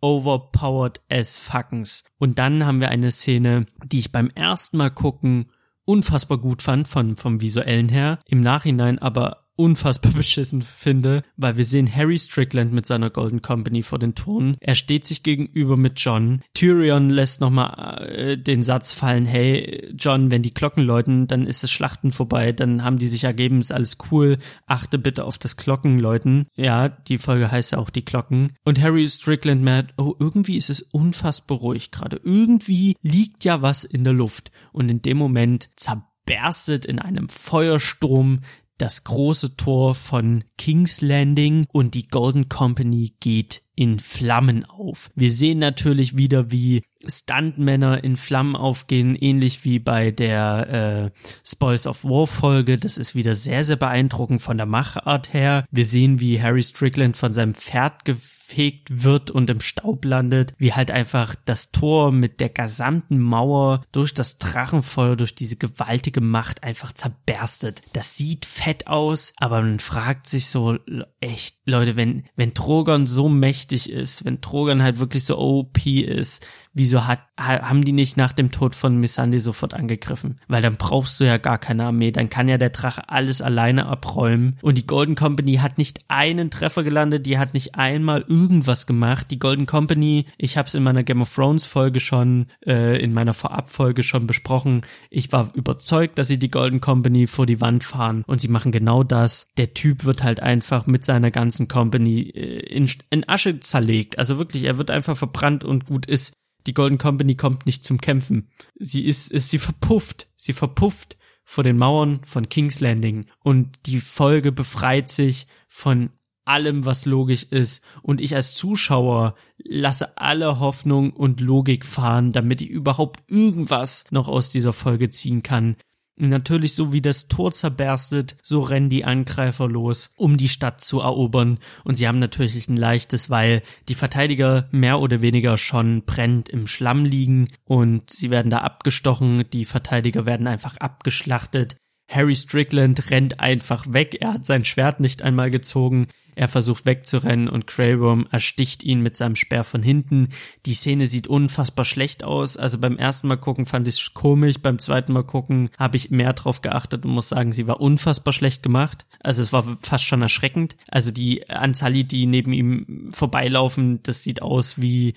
overpowered as fuckens. Und dann haben wir eine Szene, die ich beim ersten Mal gucken unfassbar gut fand von, vom visuellen her, im Nachhinein aber unfassbar [LAUGHS] beschissen finde, weil wir sehen Harry Strickland mit seiner Golden Company vor den Toren. Er steht sich gegenüber mit John. Tyrion lässt nochmal äh, den Satz fallen, hey, John, wenn die Glocken läuten, dann ist das Schlachten vorbei, dann haben die sich ergeben, ist alles cool, achte bitte auf das Glockenläuten. Ja, die Folge heißt ja auch die Glocken. Und Harry Strickland merkt, oh, irgendwie ist es unfassbar ruhig gerade. Irgendwie liegt ja was in der Luft. Und in dem Moment zerberstet in einem Feuersturm das große Tor von King's Landing und die Golden Company geht in Flammen auf. Wir sehen natürlich wieder, wie Stuntmänner in Flammen aufgehen, ähnlich wie bei der äh, Spoils of War Folge. Das ist wieder sehr, sehr beeindruckend von der Machart her. Wir sehen, wie Harry Strickland von seinem Pferd gefegt wird und im Staub landet, wie halt einfach das Tor mit der gesamten Mauer durch das Drachenfeuer, durch diese gewaltige Macht einfach zerberstet. Das sieht fett aus, aber man fragt sich so, echt, Leute, wenn, wenn Drogon so mächtig ist, wenn Drogon halt wirklich so OP ist, wieso hat, haben die nicht nach dem Tod von Missandei sofort angegriffen? Weil dann brauchst du ja gar keine Armee, dann kann ja der Drache alles alleine abräumen. Und die Golden Company hat nicht einen Treffer gelandet, die hat nicht einmal irgendwas gemacht. Die Golden Company, ich habe es in meiner Game of Thrones Folge schon, äh, in meiner Vorabfolge schon besprochen. Ich war überzeugt, dass sie die Golden Company vor die Wand fahren und sie machen genau das. Der Typ wird halt einfach mit seiner ganzen Company äh, in, in Asche zerlegt. Also wirklich, er wird einfach verbrannt und gut ist. Die Golden Company kommt nicht zum Kämpfen. Sie ist, ist sie verpufft. Sie verpufft vor den Mauern von King's Landing und die Folge befreit sich von allem, was logisch ist und ich als Zuschauer lasse alle Hoffnung und Logik fahren, damit ich überhaupt irgendwas noch aus dieser Folge ziehen kann. Natürlich, so wie das Tor zerberstet, so rennen die Angreifer los, um die Stadt zu erobern. Und sie haben natürlich ein leichtes, weil die Verteidiger mehr oder weniger schon brennend im Schlamm liegen und sie werden da abgestochen. Die Verteidiger werden einfach abgeschlachtet. Harry Strickland rennt einfach weg. Er hat sein Schwert nicht einmal gezogen. Er versucht wegzurennen und Greyworm ersticht ihn mit seinem Speer von hinten. Die Szene sieht unfassbar schlecht aus. Also beim ersten Mal gucken fand ich es komisch, beim zweiten Mal gucken habe ich mehr drauf geachtet und muss sagen, sie war unfassbar schlecht gemacht. Also es war fast schon erschreckend. Also die Anzahl, die neben ihm vorbeilaufen, das sieht aus wie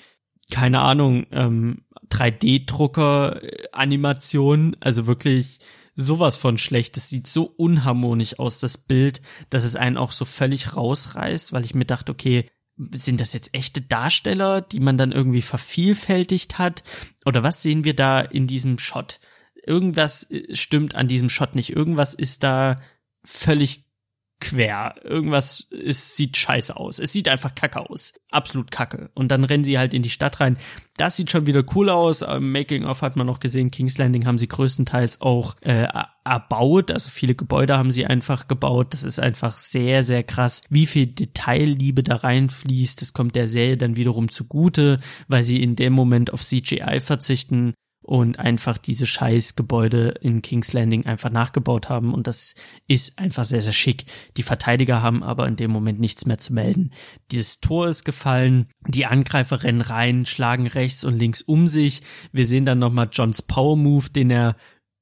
keine Ahnung, ähm, 3D-Drucker-Animation, also wirklich sowas von schlecht. Es sieht so unharmonisch aus, das Bild, dass es einen auch so völlig rausreißt, weil ich mir dachte, okay, sind das jetzt echte Darsteller, die man dann irgendwie vervielfältigt hat? Oder was sehen wir da in diesem Shot? Irgendwas äh, stimmt an diesem Shot nicht. Irgendwas ist da völlig quer. Irgendwas ist, sieht scheiße aus. Es sieht einfach kacke aus. Absolut kacke. Und dann rennen sie halt in die Stadt rein. Das sieht schon wieder cool aus. Im Making-of hat man noch gesehen, King's Landing haben sie größtenteils auch äh, erbaut. Also viele Gebäude haben sie einfach gebaut. Das ist einfach sehr, sehr krass, wie viel Detailliebe da reinfließt. Das kommt der Serie dann wiederum zugute, weil sie in dem Moment auf CGI verzichten und einfach diese scheiß Gebäude in King's Landing einfach nachgebaut haben und das ist einfach sehr, sehr schick. Die Verteidiger haben aber in dem Moment nichts mehr zu melden. Dieses Tor ist gefallen, die Angreifer rennen rein, schlagen rechts und links um sich. Wir sehen dann nochmal Johns Power Move, den er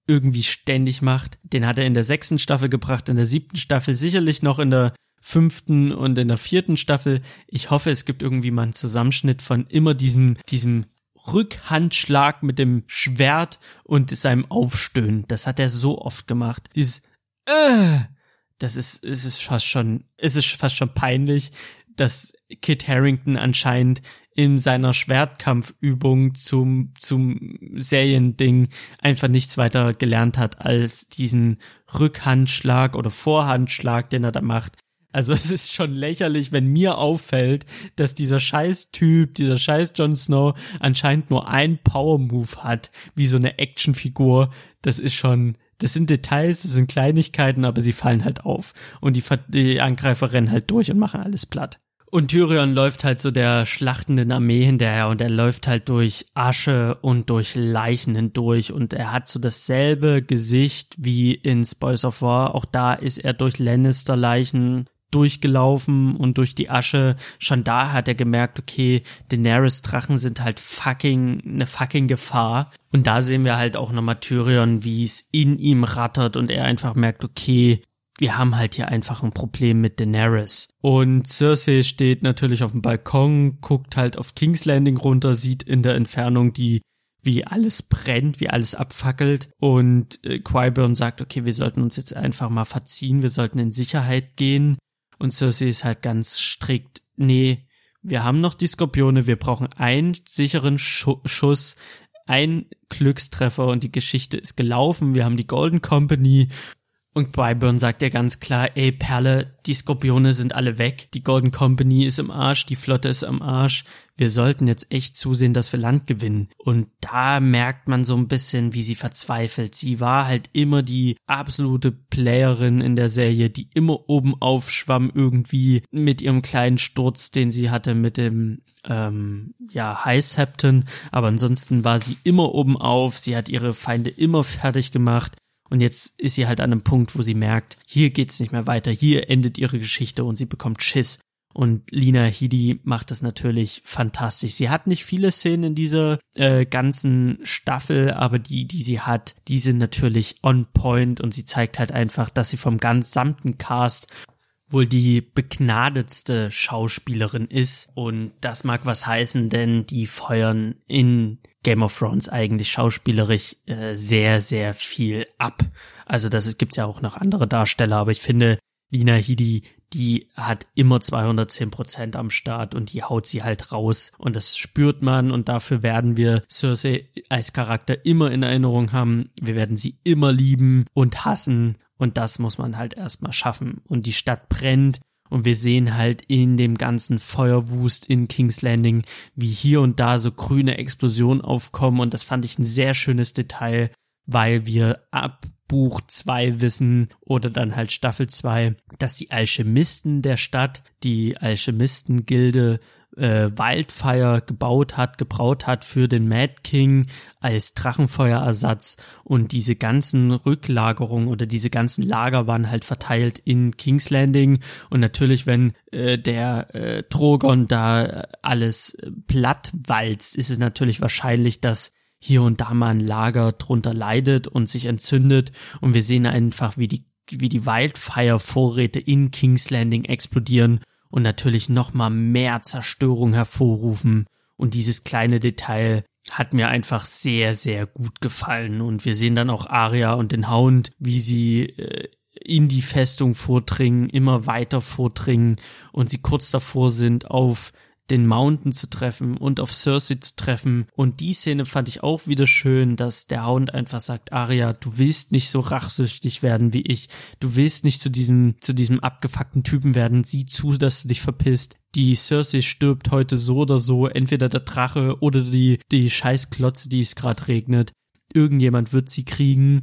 irgendwie ständig macht. Den hat er in der sechsten Staffel gebracht, in der siebten Staffel sicherlich noch in der fünften und in der vierten Staffel. Ich hoffe, es gibt irgendwie mal einen Zusammenschnitt von immer diesem, diesem Rückhandschlag mit dem Schwert und seinem Aufstöhnen. Das hat er so oft gemacht. Dieses äh, das ist, es ist fast schon, es ist fast schon peinlich, dass Kit Harrington anscheinend in seiner Schwertkampfübung zum, zum Seriending einfach nichts weiter gelernt hat als diesen Rückhandschlag oder Vorhandschlag, den er da macht. Also es ist schon lächerlich, wenn mir auffällt, dass dieser scheiß Typ, dieser scheiß Jon Snow anscheinend nur ein Power Move hat, wie so eine Actionfigur. Das ist schon, das sind Details, das sind Kleinigkeiten, aber sie fallen halt auf. Und die, die Angreifer rennen halt durch und machen alles platt. Und Tyrion läuft halt so der schlachtenden Armee hinterher und er läuft halt durch Asche und durch Leichen hindurch und er hat so dasselbe Gesicht wie in Spoils of War. Auch da ist er durch Lannister-Leichen durchgelaufen und durch die Asche. Schon da hat er gemerkt, okay, Daenerys Drachen sind halt fucking, eine fucking Gefahr. Und da sehen wir halt auch nochmal Tyrion, wie es in ihm rattert und er einfach merkt, okay, wir haben halt hier einfach ein Problem mit Daenerys. Und Cersei steht natürlich auf dem Balkon, guckt halt auf King's Landing runter, sieht in der Entfernung die wie alles brennt, wie alles abfackelt und äh, Qyburn sagt, okay, wir sollten uns jetzt einfach mal verziehen, wir sollten in Sicherheit gehen und Cersei ist halt ganz strikt, nee, wir haben noch die Skorpione, wir brauchen einen sicheren Schuss, ein Glückstreffer und die Geschichte ist gelaufen. Wir haben die Golden Company Und Byburn sagt ja ganz klar, ey Perle, die Skorpione sind alle weg, die Golden Company ist im Arsch, die Flotte ist am Arsch. Wir sollten jetzt echt zusehen, dass wir Land gewinnen. Und da merkt man so ein bisschen, wie sie verzweifelt. Sie war halt immer die absolute Playerin in der Serie, die immer oben aufschwamm irgendwie mit ihrem kleinen Sturz, den sie hatte mit dem ähm, ja, High Septon, aber ansonsten war sie immer oben auf, sie hat ihre Feinde immer fertig gemacht und jetzt ist sie halt an einem Punkt, wo sie merkt, hier geht's nicht mehr weiter, hier endet ihre Geschichte und sie bekommt Schiss. Und Lina Hidi macht das natürlich fantastisch. Sie hat nicht viele Szenen in dieser äh, ganzen Staffel, aber die, die sie hat, die sind natürlich on point und sie zeigt halt einfach, dass sie vom gesamten Cast wohl die begnadetste Schauspielerin ist. Und das mag was heißen, denn die feuern in Game of Thrones eigentlich schauspielerisch äh, sehr, sehr viel ab. Also das gibt's ja auch noch andere Darsteller, aber ich finde, Lina Hidi, die hat immer 210 Prozent am Start und die haut sie halt raus und das spürt man und dafür werden wir Cersei als Charakter immer in Erinnerung haben. Wir werden sie immer lieben und hassen und das muss man halt erstmal schaffen und die Stadt brennt und wir sehen halt in dem ganzen Feuerwust in King's Landing, wie hier und da so grüne Explosionen aufkommen. Und das fand ich ein sehr schönes Detail, weil wir ab Buch 2 wissen oder dann halt Staffel 2, dass die Alchemisten der Stadt, die Alchemistengilde äh, Wildfire gebaut hat, gebraut hat für den Mad King als Drachenfeuerersatz. Und diese ganzen Rücklagerungen oder diese ganzen Lager waren halt verteilt in King's Landing. Und natürlich, wenn äh, der äh, Drogon da alles platt walzt, ist es natürlich wahrscheinlich, dass hier und da mal ein Lager drunter leidet und sich entzündet und wir sehen einfach, wie die wie die Wildfire-Vorräte in King's Landing explodieren und natürlich noch mal mehr Zerstörung hervorrufen. Und dieses kleine Detail hat mir einfach sehr, sehr gut gefallen. Und wir sehen dann auch Aria und den Hound, wie sie äh, in die Festung vordringen, immer weiter vordringen und sie kurz davor sind, auf den Mountain zu treffen und auf Cersei zu treffen. Und die Szene fand ich auch wieder schön, dass der Hound einfach sagt, Arya, du willst nicht so rachsüchtig werden wie ich. Du willst nicht zu diesem, zu diesem abgefuckten Typen werden. Sieh zu, dass du dich verpisst. Die Cersei stirbt heute so oder so, entweder der Drache oder die, die Scheißklotze, die es gerade regnet. Irgendjemand wird sie kriegen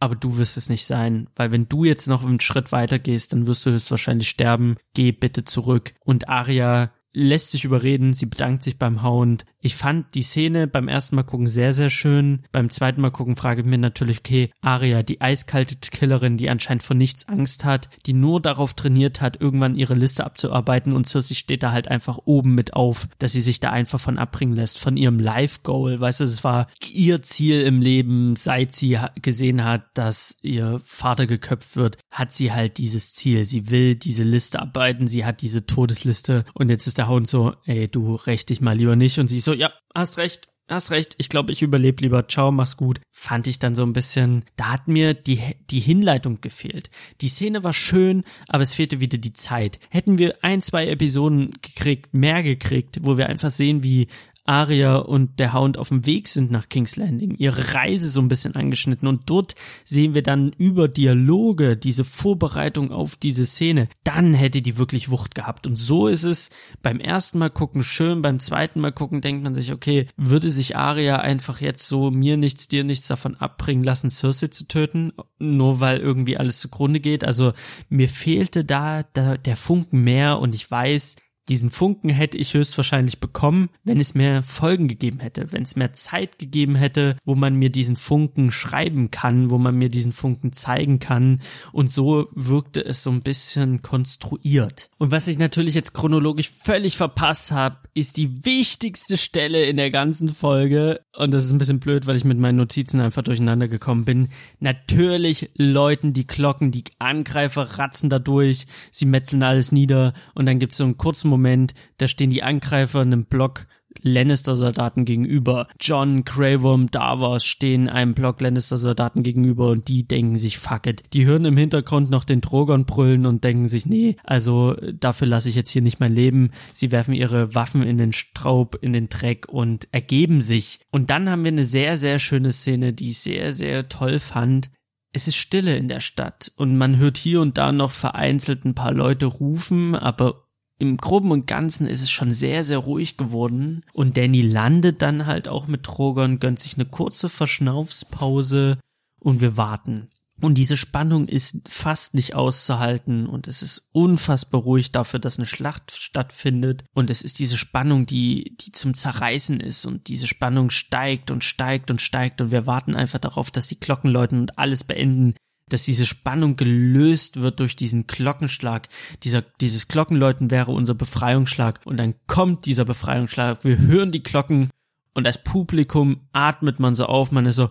aber du wirst es nicht sein, weil wenn du jetzt noch einen Schritt weiter gehst, dann wirst du höchstwahrscheinlich sterben. Geh bitte zurück. Und Arya lässt sich überreden, sie bedankt sich beim Hound. Ich fand die Szene beim ersten Mal gucken sehr, sehr schön. Beim zweiten Mal gucken frage ich mir natürlich, okay, Aria, die eiskalte Killerin, die anscheinend vor nichts Angst hat, die nur darauf trainiert hat, irgendwann ihre Liste abzuarbeiten und Cersei steht da halt einfach oben mit auf, dass sie sich da einfach von abbringen lässt, von ihrem Life-Goal. Weißt du, es war ihr Ziel im Leben, seit sie gesehen hat, dass ihr Vater geköpft wird, hat sie halt dieses Ziel. Sie will diese Liste arbeiten, sie hat diese Todesliste und jetzt ist der Hound so, ey, du rächt dich mal lieber nicht und sie ist so, ja, hast recht, hast recht, ich glaube, ich überlebe lieber, ciao, mach's gut. Fand ich dann so ein bisschen, da hat mir die, die Hinleitung gefehlt. Die Szene war schön, aber es fehlte wieder die Zeit. Hätten wir ein, zwei Episoden gekriegt, mehr gekriegt, wo wir einfach sehen, wie Arya und der Hound auf dem Weg sind nach King's Landing, ihre Reise so ein bisschen angeschnitten und dort sehen wir dann über Dialoge diese Vorbereitung auf diese Szene, dann hätte die wirklich Wucht gehabt. Und so ist es beim ersten Mal gucken schön, beim zweiten Mal gucken denkt man sich, okay, würde sich Arya einfach jetzt so mir nichts, dir nichts davon abbringen lassen, Cersei zu töten, nur weil irgendwie alles zugrunde geht, also mir fehlte da, da der Funken mehr und ich weiß, diesen Funken hätte ich höchstwahrscheinlich bekommen, wenn es mehr Folgen gegeben hätte, wenn es mehr Zeit gegeben hätte, wo man mir diesen Funken schreiben kann, wo man mir diesen Funken zeigen kann. Und so wirkte es so ein bisschen konstruiert. Und was ich natürlich jetzt chronologisch völlig verpasst habe, ist die wichtigste Stelle in der ganzen Folge. Und das ist ein bisschen blöd, weil ich mit meinen Notizen einfach durcheinander gekommen bin. Natürlich läuten die Glocken, die Angreifer ratzen da durch, sie metzeln alles nieder und dann gibt es so einen kurzen Moment, Moment, da stehen die Angreifer in einem Block Lannister-Soldaten gegenüber. John, Cravum, Davos stehen einem Block Lannister-Soldaten gegenüber und die denken sich, fuck it. Die hören im Hintergrund noch den Drogon brüllen und denken sich, nee, also dafür lasse ich jetzt hier nicht mein Leben. Sie werfen ihre Waffen in den Straub, in den Dreck und ergeben sich. Und dann haben wir eine sehr, sehr schöne Szene, die ich sehr, sehr toll fand. es ist Stille in der Stadt und man hört hier und da noch vereinzelt ein paar Leute rufen, aber im Groben und Ganzen ist es schon sehr, sehr ruhig geworden. Und Danny landet dann halt auch mit Drogon, gönnt sich eine kurze Verschnaufspause und wir warten. Und diese Spannung ist fast nicht auszuhalten und es ist unfassbar ruhig dafür, dass eine Schlacht stattfindet. Und es ist diese Spannung, die, die zum Zerreißen ist und diese Spannung steigt und steigt und steigt und wir warten einfach darauf, dass die Glocken läuten und alles beenden dass diese Spannung gelöst wird durch diesen Glockenschlag. Dieser, dieses Glockenläuten wäre unser Befreiungsschlag und dann kommt dieser Befreiungsschlag. Wir hören die Glocken und als Publikum atmet man so auf, man ist so,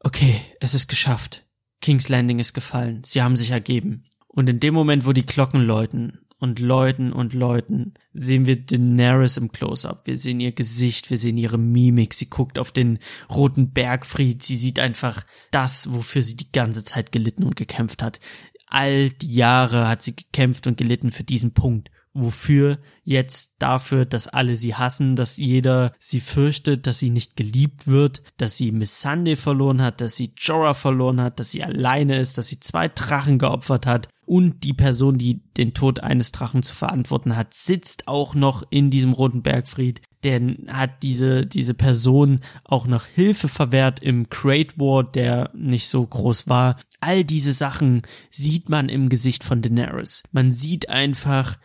okay, es ist geschafft. King's Landing ist gefallen. Sie haben sich ergeben. Und in dem Moment, wo die Glocken läuten und läuten und läuten, sehen wir Daenerys im Close-up. Wir sehen ihr Gesicht, wir sehen ihre Mimik. Sie guckt auf den roten Bergfried. Sie sieht einfach das, wofür sie die ganze Zeit gelitten und gekämpft hat. All die Jahre hat sie gekämpft und gelitten für diesen Punkt. Wofür jetzt dafür, dass alle sie hassen, dass jeder sie fürchtet, dass sie nicht geliebt wird, dass sie Miss Sunday verloren hat, dass sie Jorah verloren hat, dass sie alleine ist, dass sie zwei Drachen geopfert hat und die Person, die den Tod eines Drachen zu verantworten hat, sitzt auch noch in diesem roten Bergfried. Denn hat diese, diese Person auch noch Hilfe verwehrt im Great War, der nicht so groß war. All diese Sachen sieht man im Gesicht von Daenerys. Man sieht einfach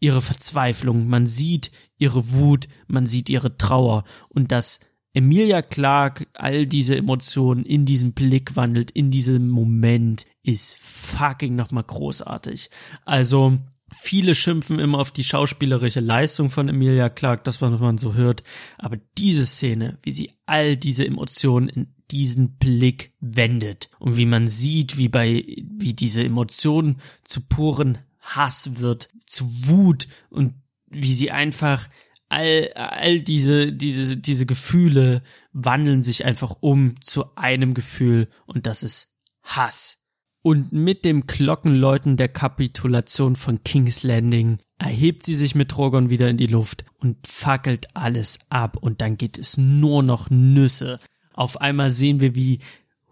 ihre Verzweiflung, man sieht ihre Wut, man sieht ihre Trauer und das Emilia Clark all diese Emotionen in diesem Blick wandelt, in diesem Moment, ist fucking nochmal großartig. Also, viele schimpfen immer auf die schauspielerische Leistung von Emilia Clark, das was man so hört. Aber diese Szene, wie sie all diese Emotionen in diesen Blick wendet und wie man sieht, wie bei, wie diese Emotion zu puren Hass wird, zu Wut und wie sie einfach all, all diese, diese, diese Gefühle wandeln sich einfach um zu einem Gefühl und das ist Hass. Und mit dem Glockenläuten der Kapitulation von King's Landing erhebt sie sich mit Drogon wieder in die Luft und fackelt alles ab und dann geht es nur noch Nüsse. Auf einmal sehen wir, wie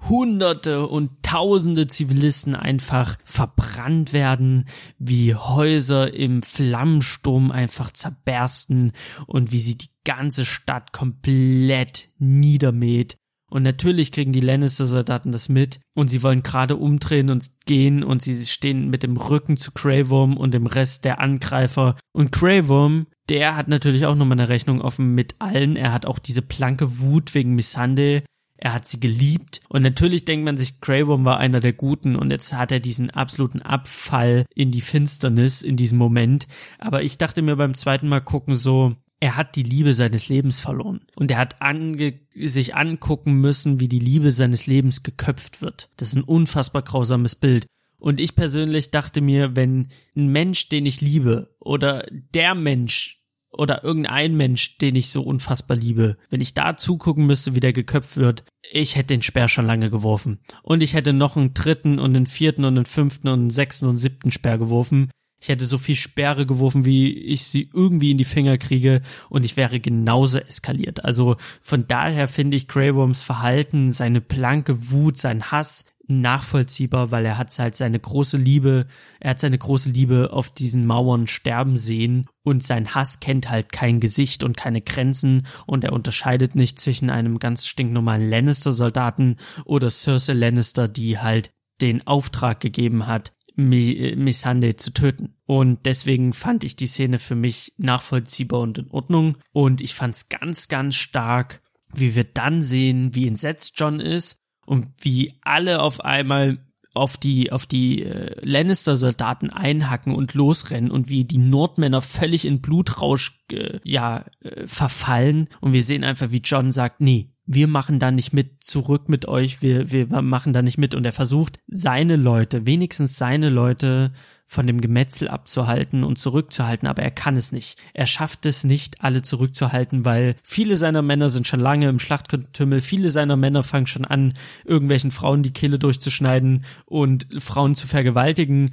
Hunderte und Tausende Zivilisten einfach verbrannt werden, wie Häuser im Flammensturm einfach zerbersten und wie sie die ganze Stadt komplett niedermäht. Und natürlich kriegen die Lannister-Soldaten das mit und sie wollen gerade umdrehen und gehen und sie stehen mit dem Rücken zu Grey Worm und dem Rest der Angreifer. Und Grey Worm, der hat natürlich auch nochmal eine Rechnung offen mit allen. Er hat auch diese blanke Wut wegen Missande er hat sie geliebt und natürlich denkt man sich, Grey war einer der Guten und jetzt hat er diesen absoluten Abfall in die Finsternis in diesem Moment. Aber ich dachte mir beim zweiten Mal gucken so, er hat die Liebe seines Lebens verloren und er hat ange sich angucken müssen, wie die Liebe seines Lebens geköpft wird. Das ist ein unfassbar grausames Bild. Und ich persönlich dachte mir, wenn ein Mensch, den ich liebe, oder der Mensch, oder irgendein Mensch, den ich so unfassbar liebe, wenn ich da zugucken müsste, wie der geköpft wird, ich hätte den Speer schon lange geworfen. Und ich hätte noch einen dritten und einen vierten und einen fünften und einen sechsten und siebten Speer geworfen. Ich hätte so viel Sperre geworfen, wie ich sie irgendwie in die Finger kriege und ich wäre genauso eskaliert. Also von daher finde ich Grey Worms Verhalten, seine blanke Wut, sein Hass nachvollziehbar, weil er hat halt seine große Liebe, er hat seine große Liebe auf diesen Mauern sterben sehen und sein Hass kennt halt kein Gesicht und keine Grenzen und er unterscheidet nicht zwischen einem ganz stinknormalen Lannister-Soldaten oder Cersei Lannister, die halt den Auftrag gegeben hat, Missande zu töten. Und deswegen fand ich die Szene für mich nachvollziehbar und in Ordnung. Und ich fand es ganz, ganz stark, wie wir dann sehen, wie entsetzt John ist und wie alle auf einmal auf die auf die äh, Lannister Soldaten einhacken und losrennen und wie die Nordmänner völlig in Blutrausch äh, ja äh, verfallen und wir sehen einfach wie John sagt nee wir machen da nicht mit, zurück mit euch, wir, wir machen da nicht mit. Und er versucht, seine Leute, wenigstens seine Leute von dem Gemetzel abzuhalten und zurückzuhalten, aber er kann es nicht. Er schafft es nicht, alle zurückzuhalten, weil viele seiner Männer sind schon lange im Schlachtgetümmel, viele seiner Männer fangen schon an, irgendwelchen Frauen die Kehle durchzuschneiden und Frauen zu vergewaltigen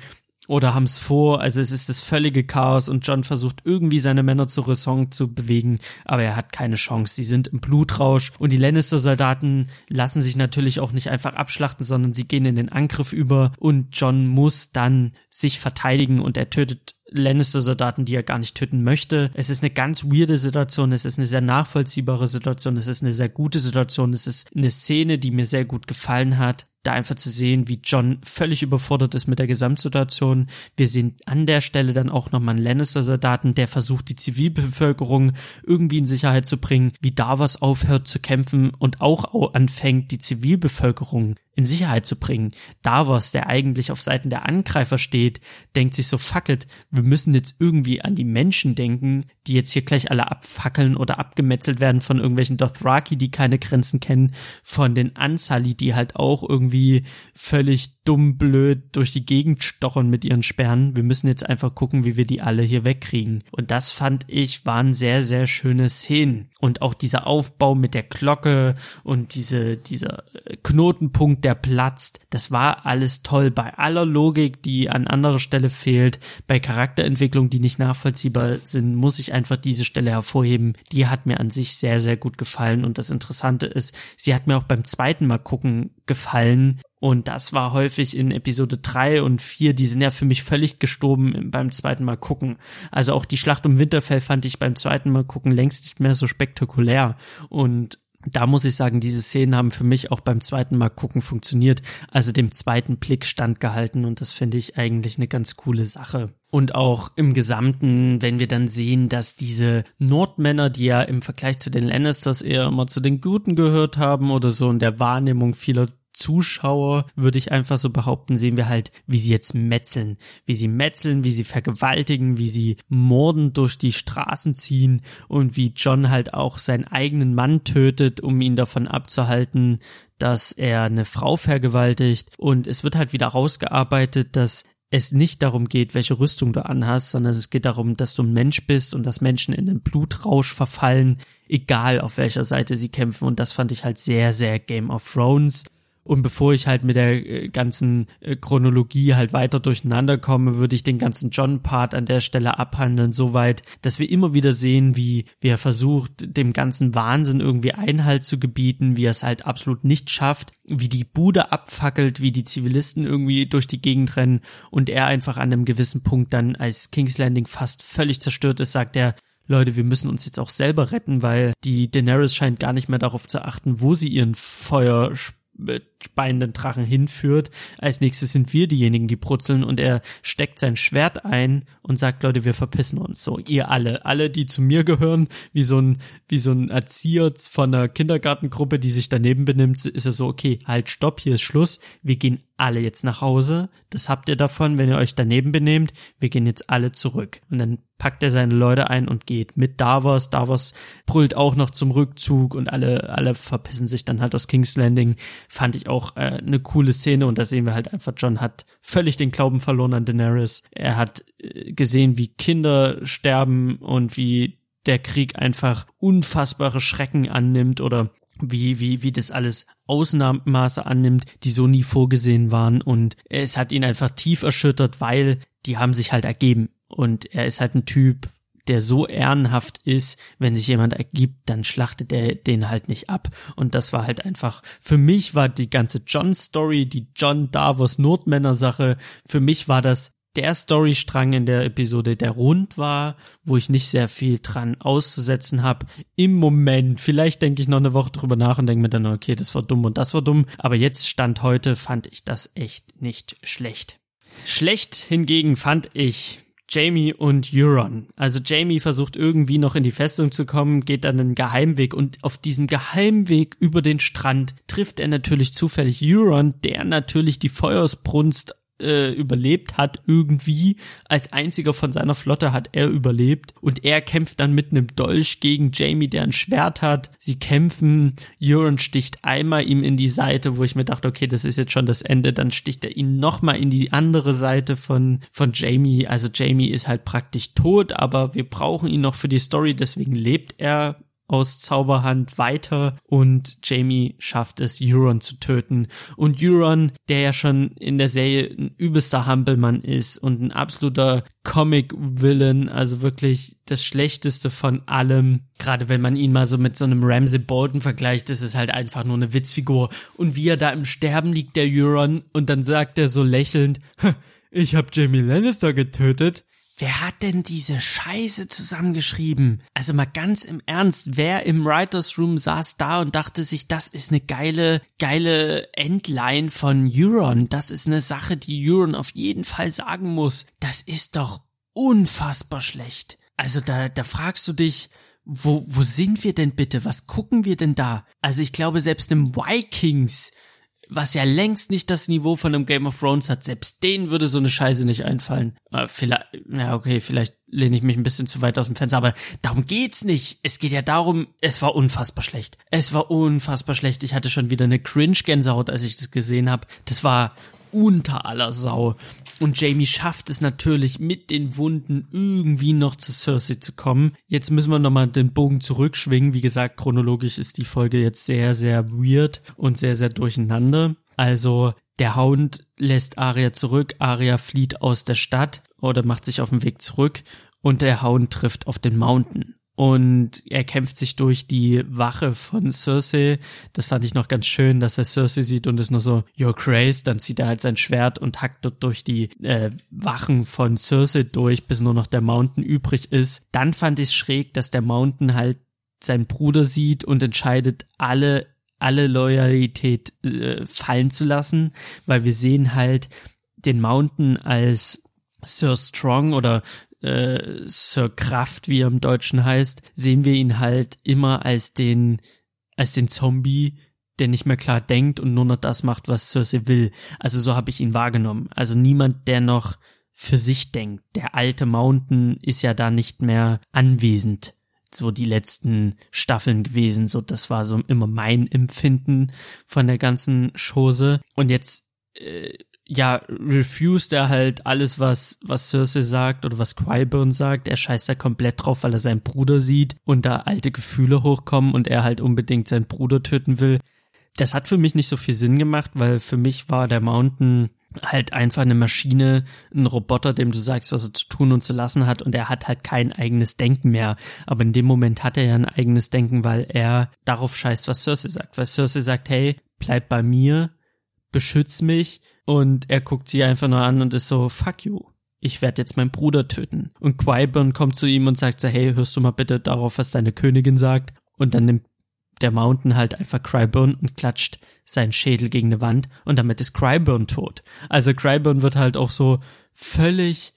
oder haben es vor. Also es ist das völlige Chaos und John versucht irgendwie seine Männer zur Raison zu bewegen, aber er hat keine Chance. Sie sind im Blutrausch und die Lannister-Soldaten lassen sich natürlich auch nicht einfach abschlachten, sondern sie gehen in den Angriff über und John muss dann sich verteidigen und er tötet Lannister-Soldaten, die er gar nicht töten möchte. Es ist eine ganz weirde Situation, es ist eine sehr nachvollziehbare Situation, es ist eine sehr gute Situation, es ist eine Szene, die mir sehr gut gefallen hat da einfach zu sehen, wie John völlig überfordert ist mit der Gesamtsituation. Wir sehen an der Stelle dann auch nochmal einen Lannister-Soldaten, der versucht, die Zivilbevölkerung irgendwie in Sicherheit zu bringen, wie Davos aufhört zu kämpfen und auch anfängt, die Zivilbevölkerung in Sicherheit zu bringen. Davos, der eigentlich auf Seiten der Angreifer steht, denkt sich so, fuck it, wir müssen jetzt irgendwie an die Menschen denken, die jetzt hier gleich alle abfackeln oder abgemetzelt werden von irgendwelchen Dothraki, die keine Grenzen kennen, von den Ansali, die halt auch irgendwie völlig dumm blöd durch die Gegend stochen mit ihren Sperren. Wir müssen jetzt einfach gucken, wie wir die alle hier wegkriegen. Und das fand ich waren sehr, sehr schöne Szenen. Und auch dieser Aufbau mit der Glocke und diese, dieser Knotenpunkt, der platzt, das war alles toll. Bei aller Logik, die an anderer Stelle fehlt, bei Charakterentwicklung, die nicht nachvollziehbar sind, muss ich einfach diese Stelle hervorheben. Die hat mir an sich sehr, sehr gut gefallen. Und das Interessante ist, sie hat mir auch beim zweiten Mal gucken gefallen, und das war häufig in Episode 3 und 4, die sind ja für mich völlig gestorben beim zweiten Mal gucken. Also auch die Schlacht um Winterfell fand ich beim zweiten Mal gucken längst nicht mehr so spektakulär. Und da muss ich sagen, diese Szenen haben für mich auch beim zweiten Mal gucken funktioniert, also dem zweiten Blick standgehalten und das finde ich eigentlich eine ganz coole Sache. Und auch im Gesamten, wenn wir dann sehen, dass diese Nordmänner, die ja im Vergleich zu den Lannisters eher immer zu den Guten gehört haben oder so in der Wahrnehmung vieler Zuschauer, würde ich einfach so behaupten, sehen wir halt, wie sie jetzt metzeln. Wie sie metzeln, wie sie vergewaltigen, wie sie morden durch die Straßen ziehen und wie John halt auch seinen eigenen Mann tötet, um ihn davon abzuhalten, dass er eine Frau vergewaltigt. Und es wird halt wieder rausgearbeitet, dass es nicht darum geht, welche Rüstung du anhast, sondern es geht darum, dass du ein Mensch bist und dass Menschen in den Blutrausch verfallen, egal auf welcher Seite sie kämpfen. Und das fand ich halt sehr, sehr Game of Thrones. Und bevor ich halt mit der äh, ganzen äh, Chronologie halt weiter durcheinander komme, würde ich den ganzen John-Part an der Stelle abhandeln, soweit, dass wir immer wieder sehen, wie, wie er versucht, dem ganzen Wahnsinn irgendwie Einhalt zu gebieten, wie er es halt absolut nicht schafft, wie die Bude abfackelt, wie die Zivilisten irgendwie durch die Gegend rennen und er einfach an einem gewissen Punkt dann, als King's Landing fast völlig zerstört ist, sagt er, Leute, wir müssen uns jetzt auch selber retten, weil die Daenerys scheint gar nicht mehr darauf zu achten, wo sie ihren Feuer speienden Drachen hinführt. Als nächstes sind wir diejenigen, die brutzeln und er steckt sein Schwert ein und sagt, Leute, wir verpissen uns. So, ihr alle, alle, die zu mir gehören, wie so ein, wie so ein Erzieher von einer Kindergartengruppe, die sich daneben benimmt, ist er so, okay, halt, stopp, hier ist Schluss. Wir gehen alle jetzt nach Hause. Das habt ihr davon, wenn ihr euch daneben benehmt. Wir gehen jetzt alle zurück. Und dann packt er seine Leute ein und geht mit Davos. Davos brüllt auch noch zum Rückzug und alle, alle verpissen sich dann halt aus King's Landing. Fand ich auch äh, eine coole Szene und da sehen wir halt einfach, John hat völlig den Glauben verloren an Daenerys. Er hat äh, gesehen, wie Kinder sterben und wie der Krieg einfach unfassbare Schrecken annimmt oder wie, wie, wie das alles Ausnahmemaße annimmt, die so nie vorgesehen waren und es hat ihn einfach tief erschüttert, weil die haben sich halt ergeben und er ist halt ein Typ, der so ehrenhaft ist, wenn sich jemand ergibt, dann schlachtet er den halt nicht ab. Und das war halt einfach, für mich war die ganze John-Story, die John Davos Nordmänner-Sache, für mich war das der Storystrang in der Episode, der rund war, wo ich nicht sehr viel dran auszusetzen habe. Im Moment, vielleicht denke ich noch eine Woche drüber nach und denke mir dann, okay, das war dumm und das war dumm. Aber jetzt stand heute, fand ich das echt nicht schlecht. Schlecht hingegen fand ich Jamie und Euron. Also Jamie versucht irgendwie noch in die Festung zu kommen, geht dann einen Geheimweg und auf diesem Geheimweg über den Strand trifft er natürlich zufällig Euron, der natürlich die Feuersbrunst äh, überlebt hat irgendwie. Als einziger von seiner Flotte hat er überlebt und er kämpft dann mit einem Dolch gegen Jamie, der ein Schwert hat. Sie kämpfen. Euron sticht einmal ihm in die Seite, wo ich mir dachte, okay, das ist jetzt schon das Ende. Dann sticht er ihn nochmal in die andere Seite von von Jamie. Also Jamie ist halt praktisch tot, aber wir brauchen ihn noch für die Story, deswegen lebt er aus Zauberhand weiter und Jamie schafft es, Euron zu töten. Und Euron, der ja schon in der Serie ein übelster Hampelmann ist und ein absoluter Comic-Villain, also wirklich das Schlechteste von allem. Gerade wenn man ihn mal so mit so einem Ramsey Bolton vergleicht, ist es halt einfach nur eine Witzfigur. Und wie er da im Sterben liegt, der Euron, und dann sagt er so lächelnd, [LAUGHS] ich hab Jamie Lannister getötet. Wer hat denn diese Scheiße zusammengeschrieben? Also mal ganz im Ernst, wer im Writers Room saß da und dachte sich, das ist eine geile, geile Endline von Euron. Das ist eine Sache, die Euron auf jeden Fall sagen muss. Das ist doch unfassbar schlecht. Also da, da fragst du dich, wo, wo sind wir denn bitte? Was gucken wir denn da? Also ich glaube, selbst im Vikings was ja längst nicht das Niveau von einem Game of Thrones hat, selbst denen würde so eine Scheiße nicht einfallen. Äh, vielleicht, ja, okay, vielleicht lehne ich mich ein bisschen zu weit aus dem Fenster, aber darum geht's nicht. Es geht ja darum, es war unfassbar schlecht. Es war unfassbar schlecht. Ich hatte schon wieder eine Cringe-Gänsehaut, als ich das gesehen habe. Das war unter aller Sau. Und Jamie schafft es natürlich mit den Wunden irgendwie noch zu Cersei zu kommen. Jetzt müssen wir nochmal den Bogen zurückschwingen. Wie gesagt, chronologisch ist die Folge jetzt sehr, sehr weird und sehr, sehr durcheinander. Also der Hound lässt Arya zurück, Arya flieht aus der Stadt oder macht sich auf den Weg zurück und der Hound trifft auf den Mountain und er kämpft sich durch die Wache von Cersei. Das fand ich noch ganz schön, dass er Cersei sieht und ist nur so, you're crazed. Dann zieht er halt sein Schwert und hackt dort durch die äh, Wachen von Cersei durch, bis nur noch der Mountain übrig ist. Dann fand ich es schräg, dass der Mountain halt seinen Bruder sieht und entscheidet, alle alle Loyalität äh, fallen zu lassen, weil wir sehen halt den Mountain als Sir Strong oder äh, Sir Kraft, wie er im Deutschen heißt, sehen wir ihn halt immer als den, als den Zombie, der nicht mehr klar denkt und nur noch das macht, was Cersei will. Also so habe ich ihn wahrgenommen. Also niemand, der noch für sich denkt. Der alte Mountain ist ja da nicht mehr anwesend. So die letzten Staffeln gewesen. So, das war so immer mein Empfinden von der ganzen Chose. Und jetzt äh, ja, refused er halt alles, was, was Cersei sagt oder was Qyburn sagt. Er scheißt da komplett drauf, weil er seinen Bruder sieht und da alte Gefühle hochkommen und er halt unbedingt seinen Bruder töten will. Das hat für mich nicht so viel Sinn gemacht, weil für mich war der Mountain halt einfach eine Maschine, ein Roboter, dem du sagst, was er zu tun und zu lassen hat und er hat halt kein eigenes Denken mehr. Aber in dem Moment hat er ja ein eigenes Denken, weil er darauf scheißt, was Cersei sagt. Weil Cersei sagt, hey, bleib bei mir, beschütz mich, und er guckt sie einfach nur an und ist so, fuck you. Ich werde jetzt meinen Bruder töten. Und Qyburn kommt zu ihm und sagt so, hey, hörst du mal bitte darauf, was deine Königin sagt? Und dann nimmt der Mountain halt einfach Qyburn und klatscht seinen Schädel gegen eine Wand und damit ist Qyburn tot. Also Qyburn wird halt auch so völlig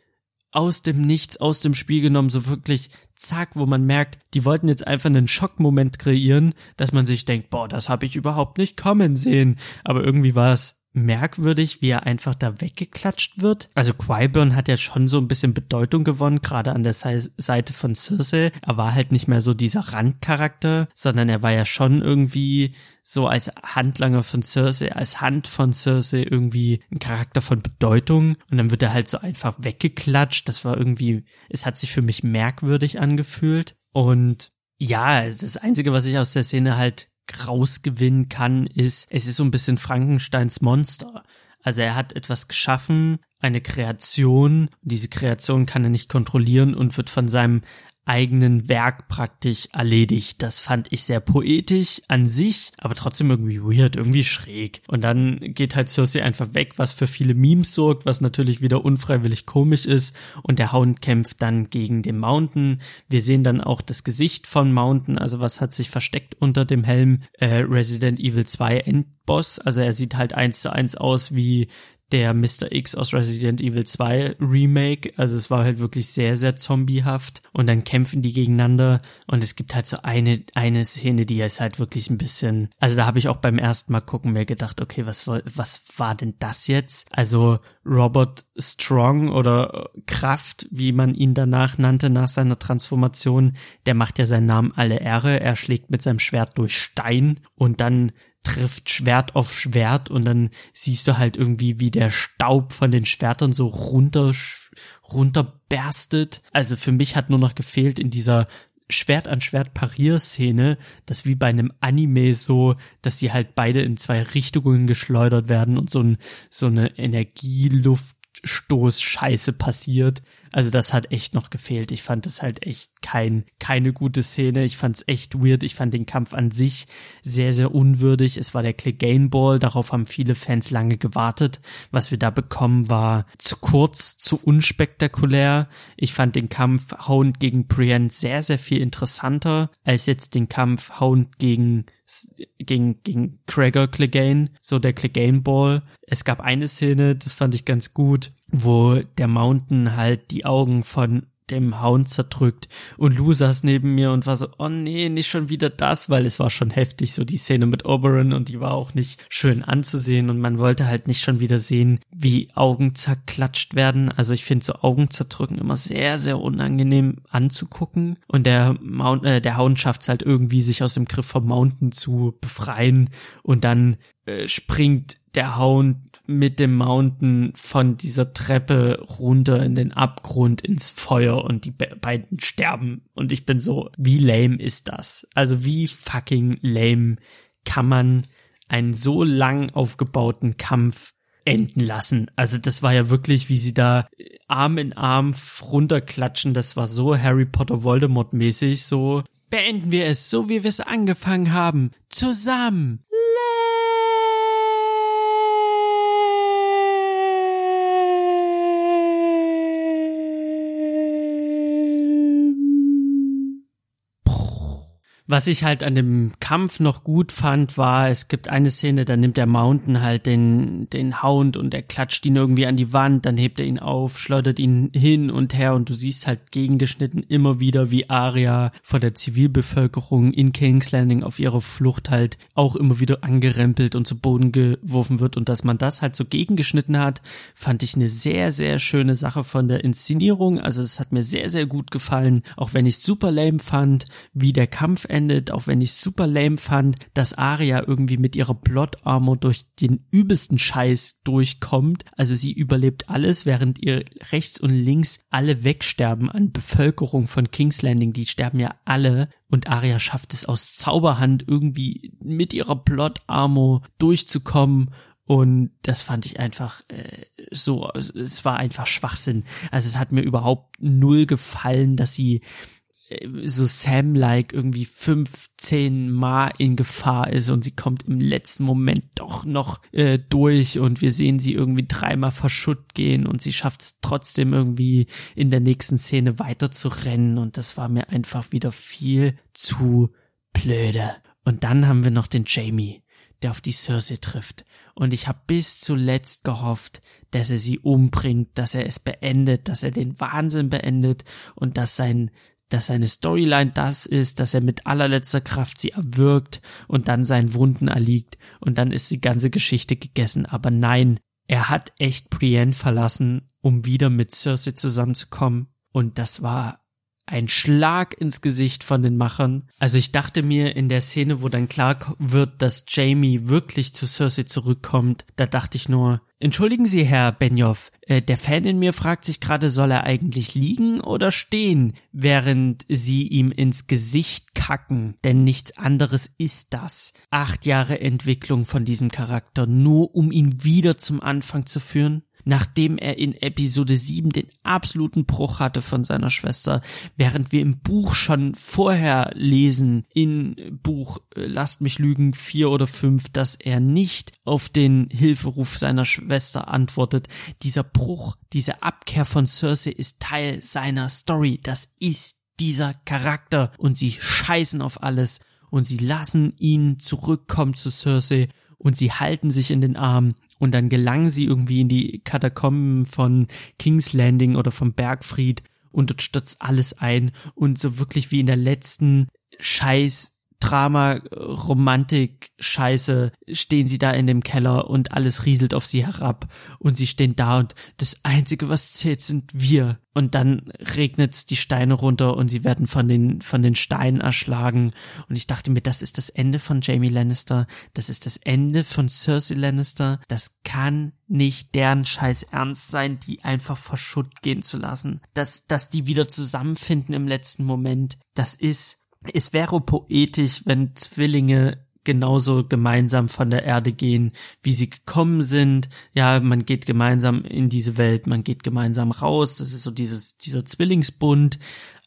aus dem Nichts, aus dem Spiel genommen, so wirklich zack, wo man merkt, die wollten jetzt einfach einen Schockmoment kreieren, dass man sich denkt, boah, das habe ich überhaupt nicht kommen sehen. Aber irgendwie war es merkwürdig, wie er einfach da weggeklatscht wird. Also Qyburn hat ja schon so ein bisschen Bedeutung gewonnen, gerade an der Seite von Cersei. Er war halt nicht mehr so dieser Randcharakter, sondern er war ja schon irgendwie so als Handlanger von Cersei, als Hand von Cersei irgendwie ein Charakter von Bedeutung und dann wird er halt so einfach weggeklatscht. Das war irgendwie, es hat sich für mich merkwürdig angefühlt und ja, das Einzige, was ich aus der Szene halt rausgewinnen kann, ist, es ist so ein bisschen Frankensteins Monster. Also er hat etwas geschaffen, eine Kreation, diese Kreation kann er nicht kontrollieren und wird von seinem eigenen Werk praktisch erledigt. Das fand ich sehr poetisch an sich, aber trotzdem irgendwie weird, irgendwie schräg. Und dann geht halt Cersei einfach weg, was für viele Memes sorgt, was natürlich wieder unfreiwillig komisch ist. Und der Hound kämpft dann gegen den Mountain. Wir sehen dann auch das Gesicht von Mountain, also was hat sich versteckt unter dem Helm äh, Resident Evil 2 Endboss. Also er sieht halt eins zu eins aus wie der Mr. X aus Resident Evil 2 Remake. Also es war halt wirklich sehr, sehr zombiehaft. Und dann kämpfen die gegeneinander. Und es gibt halt so eine, eine Szene, die ist halt wirklich ein bisschen, also da habe ich auch beim ersten Mal gucken mir gedacht, okay, was, was war denn das jetzt? Also Robert Strong oder Kraft, wie man ihn danach nannte, nach seiner Transformation, der macht ja seinen Namen alle Ehre. Er schlägt mit seinem Schwert durch Stein und dann trifft Schwert auf Schwert und dann siehst du halt irgendwie, wie der Staub von den Schwertern so runter, runterberstet. Also für mich hat nur noch gefehlt in dieser Schwert an Schwert Parierszene, das wie bei einem Anime so, dass die halt beide in zwei Richtungen geschleudert werden und so, ein, so eine Energieluft Stoß-Scheiße passiert. Also das hat echt noch gefehlt. Ich fand es halt echt kein, keine gute Szene. Ich fand es echt weird. Ich fand den Kampf an sich sehr, sehr unwürdig. Es war der Clegane Ball. Darauf haben viele Fans lange gewartet. Was wir da bekommen war zu kurz, zu unspektakulär. Ich fand den Kampf Hound gegen Brienne sehr, sehr viel interessanter als jetzt den Kampf Hound gegen gegen, gegen Gregor Clegane, so der Clegane Ball. Es gab eine Szene, das fand ich ganz gut, wo der Mountain halt die Augen von dem Hound zerdrückt und Lou saß neben mir und war so, oh nee, nicht schon wieder das, weil es war schon heftig, so die Szene mit Oberon und die war auch nicht schön anzusehen und man wollte halt nicht schon wieder sehen, wie Augen zerklatscht werden. Also ich finde so Augen zerdrücken immer sehr, sehr unangenehm anzugucken und der Mount, äh, der Hound schafft es halt irgendwie, sich aus dem Griff vom Mountain zu befreien und dann äh, springt der Hound mit dem Mountain von dieser Treppe runter in den Abgrund ins Feuer und die be beiden sterben. Und ich bin so, wie lame ist das? Also wie fucking lame kann man einen so lang aufgebauten Kampf enden lassen. Also das war ja wirklich, wie sie da Arm in Arm runterklatschen. Das war so Harry Potter Voldemort mäßig. So beenden wir es, so wie wir es angefangen haben. Zusammen. Was ich halt an dem Kampf noch gut fand, war, es gibt eine Szene, da nimmt der Mountain halt den, den Hound und er klatscht ihn irgendwie an die Wand, dann hebt er ihn auf, schleudert ihn hin und her und du siehst halt gegengeschnitten immer wieder, wie Arya von der Zivilbevölkerung in King's Landing auf ihrer Flucht halt auch immer wieder angerempelt und zu Boden geworfen wird und dass man das halt so gegengeschnitten hat, fand ich eine sehr, sehr schöne Sache von der Inszenierung. Also es hat mir sehr, sehr gut gefallen, auch wenn ich super lame fand, wie der Kampf auch wenn ich super lame fand, dass Arya irgendwie mit ihrer Plot Armor durch den übelsten Scheiß durchkommt. Also sie überlebt alles, während ihr rechts und links alle wegsterben an Bevölkerung von King's Landing. Die sterben ja alle. Und Arya schafft es aus Zauberhand irgendwie mit ihrer Plot Armor durchzukommen und das fand ich einfach äh, so, es war einfach Schwachsinn. Also es hat mir überhaupt null gefallen, dass sie so Sam-like irgendwie 15 Mal in Gefahr ist und sie kommt im letzten Moment doch noch äh, durch und wir sehen sie irgendwie dreimal verschutt gehen und sie schafft es trotzdem irgendwie in der nächsten Szene weiter zu rennen und das war mir einfach wieder viel zu blöde. Und dann haben wir noch den Jamie, der auf die Cersei trifft. Und ich habe bis zuletzt gehofft, dass er sie umbringt, dass er es beendet, dass er den Wahnsinn beendet und dass sein dass seine Storyline das ist, dass er mit allerletzter Kraft sie erwürgt und dann seinen Wunden erliegt und dann ist die ganze Geschichte gegessen. Aber nein, er hat echt Brienne verlassen, um wieder mit Cersei zusammenzukommen und das war ein Schlag ins Gesicht von den Machern. Also ich dachte mir in der Szene, wo dann klar wird, dass Jamie wirklich zu Cersei zurückkommt, da dachte ich nur, entschuldigen Sie, Herr Benioff, äh, der Fan in mir fragt sich gerade, soll er eigentlich liegen oder stehen, während Sie ihm ins Gesicht kacken, denn nichts anderes ist das. Acht Jahre Entwicklung von diesem Charakter, nur um ihn wieder zum Anfang zu führen? Nachdem er in Episode 7 den absoluten Bruch hatte von seiner Schwester, während wir im Buch schon vorher lesen, in Buch äh, Lasst mich lügen 4 oder 5, dass er nicht auf den Hilferuf seiner Schwester antwortet. Dieser Bruch, diese Abkehr von Cersei ist Teil seiner Story. Das ist dieser Charakter und sie scheißen auf alles und sie lassen ihn zurückkommen zu Cersei und sie halten sich in den Arm und dann gelangen sie irgendwie in die Katakomben von King's Landing oder vom Bergfried und dort stürzt alles ein. Und so wirklich wie in der letzten Scheiß Drama, Romantik, Scheiße, stehen sie da in dem Keller und alles rieselt auf sie herab und sie stehen da und das einzige, was zählt, sind wir. Und dann regnet's die Steine runter und sie werden von den, von den Steinen erschlagen. Und ich dachte mir, das ist das Ende von Jamie Lannister. Das ist das Ende von Cersei Lannister. Das kann nicht deren Scheiß ernst sein, die einfach verschutt gehen zu lassen. Dass, dass die wieder zusammenfinden im letzten Moment. das ist, es wäre poetisch, wenn Zwillinge genauso gemeinsam von der Erde gehen, wie sie gekommen sind. Ja, man geht gemeinsam in diese Welt, man geht gemeinsam raus. Das ist so dieses, dieser Zwillingsbund.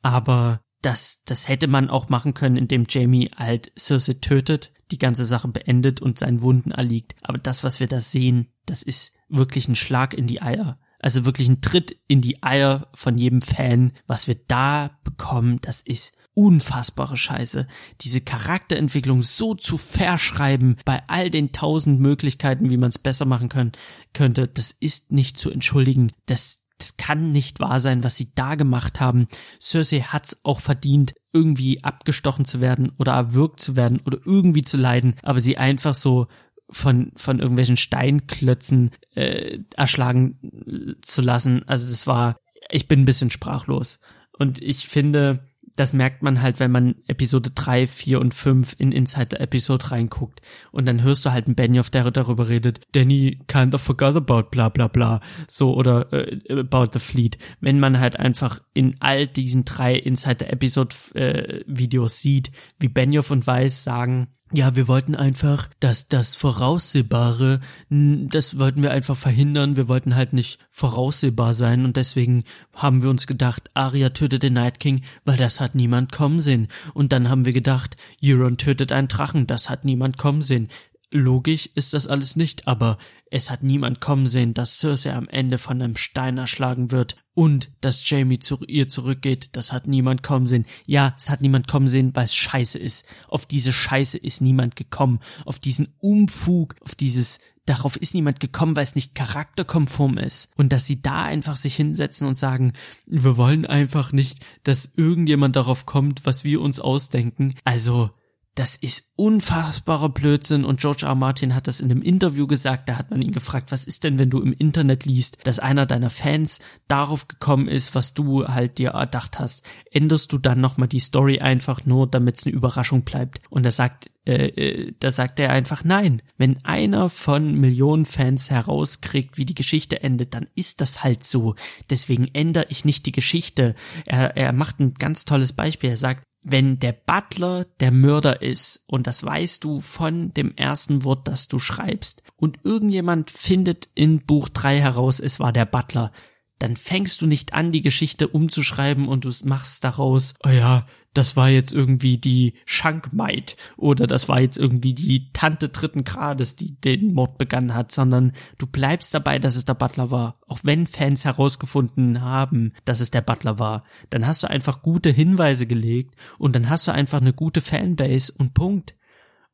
Aber das, das hätte man auch machen können, indem Jamie halt Cersei tötet, die ganze Sache beendet und seinen Wunden erliegt. Aber das, was wir da sehen, das ist wirklich ein Schlag in die Eier. Also wirklich ein Tritt in die Eier von jedem Fan. Was wir da bekommen, das ist unfassbare Scheiße. Diese Charakterentwicklung so zu verschreiben bei all den tausend Möglichkeiten, wie man es besser machen können, könnte, das ist nicht zu entschuldigen. Das, das kann nicht wahr sein, was sie da gemacht haben. Cersei hat's auch verdient, irgendwie abgestochen zu werden oder erwürgt zu werden oder irgendwie zu leiden, aber sie einfach so von von irgendwelchen Steinklötzen äh, erschlagen zu lassen. Also das war, ich bin ein bisschen sprachlos. Und ich finde, das merkt man halt, wenn man Episode 3, 4 und 5 in Inside the Episode reinguckt. Und dann hörst du halt einen Benioff, der darüber redet, Danny kind of forgot about bla bla bla. So, oder äh, about the fleet. Wenn man halt einfach in all diesen drei Inside the Episode äh, Videos sieht, wie Benioff und Weiss sagen, ja, wir wollten einfach, dass das Voraussehbare, das wollten wir einfach verhindern. Wir wollten halt nicht voraussehbar sein und deswegen haben wir uns gedacht, Arya tötet den Night King, weil das hat niemand kommen sehen. Und dann haben wir gedacht, Euron tötet einen Drachen, das hat niemand kommen sehen. Logisch ist das alles nicht, aber es hat niemand kommen sehen, dass Cersei am Ende von einem Stein erschlagen wird und dass Jamie zu ihr zurückgeht. Das hat niemand kommen sehen. Ja, es hat niemand kommen sehen, weil es scheiße ist. Auf diese Scheiße ist niemand gekommen. Auf diesen Umfug, auf dieses, darauf ist niemand gekommen, weil es nicht charakterkonform ist. Und dass sie da einfach sich hinsetzen und sagen, wir wollen einfach nicht, dass irgendjemand darauf kommt, was wir uns ausdenken. Also, das ist unfassbarer Blödsinn und George R. Martin hat das in einem Interview gesagt, da hat man ihn gefragt, was ist denn, wenn du im Internet liest, dass einer deiner Fans darauf gekommen ist, was du halt dir erdacht hast, änderst du dann nochmal die Story einfach nur, damit es eine Überraschung bleibt. Und da sagt äh, äh, da sagt er einfach nein. Wenn einer von Millionen Fans herauskriegt, wie die Geschichte endet, dann ist das halt so. Deswegen ändere ich nicht die Geschichte. Er, er macht ein ganz tolles Beispiel. Er sagt, wenn der Butler der Mörder ist, und das weißt du von dem ersten Wort, das du schreibst, und irgendjemand findet in Buch 3 heraus, es war der Butler, dann fängst du nicht an, die Geschichte umzuschreiben und du machst daraus, oh ja, das war jetzt irgendwie die Schankmaid oder das war jetzt irgendwie die Tante dritten Grades, die den Mord begangen hat, sondern du bleibst dabei, dass es der Butler war. Auch wenn Fans herausgefunden haben, dass es der Butler war, dann hast du einfach gute Hinweise gelegt und dann hast du einfach eine gute Fanbase und Punkt.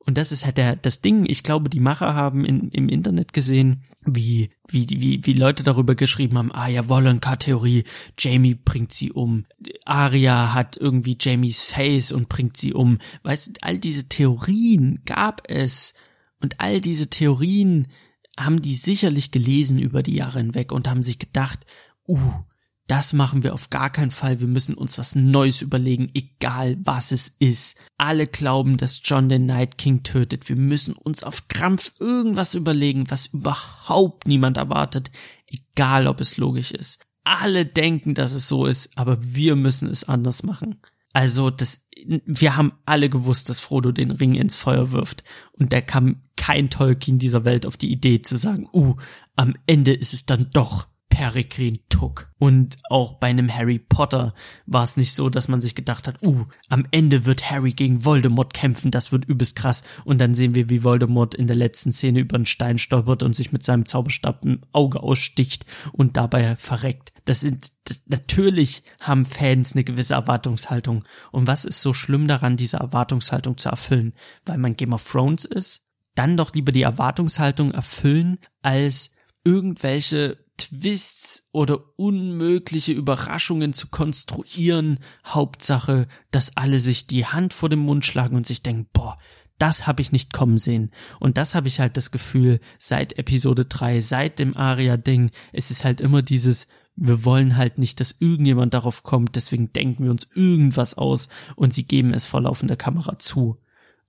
Und das ist halt der, das Ding. Ich glaube, die Macher haben in, im Internet gesehen, wie, wie, wie, wie Leute darüber geschrieben haben, ah ja, Wollenka-Theorie, Jamie bringt sie um. Arya hat irgendwie Jamies Face und bringt sie um. Weißt du, all diese Theorien gab es. Und all diese Theorien haben die sicherlich gelesen über die Jahre hinweg und haben sich gedacht, uh, das machen wir auf gar keinen Fall. Wir müssen uns was Neues überlegen, egal was es ist. Alle glauben, dass John den Night King tötet. Wir müssen uns auf Krampf irgendwas überlegen, was überhaupt niemand erwartet, egal ob es logisch ist. Alle denken, dass es so ist, aber wir müssen es anders machen. Also das, wir haben alle gewusst, dass Frodo den Ring ins Feuer wirft. Und da kam kein Tolkien dieser Welt auf die Idee zu sagen, uh, am Ende ist es dann doch Peregrin Took. Und auch bei einem Harry Potter war es nicht so, dass man sich gedacht hat, uh, am Ende wird Harry gegen Voldemort kämpfen, das wird übelst krass. Und dann sehen wir, wie Voldemort in der letzten Szene über einen Stein stolpert und sich mit seinem Zauberstab ein Auge aussticht und dabei verreckt. Das sind, das, natürlich haben Fans eine gewisse Erwartungshaltung. Und was ist so schlimm daran, diese Erwartungshaltung zu erfüllen? Weil man Game of Thrones ist? Dann doch lieber die Erwartungshaltung erfüllen, als irgendwelche Twists oder unmögliche Überraschungen zu konstruieren. Hauptsache, dass alle sich die Hand vor dem Mund schlagen und sich denken, boah, das habe ich nicht kommen sehen. Und das habe ich halt das Gefühl, seit Episode 3, seit dem Aria-Ding, es ist halt immer dieses, wir wollen halt nicht, dass irgendjemand darauf kommt, deswegen denken wir uns irgendwas aus und sie geben es vor laufender Kamera zu.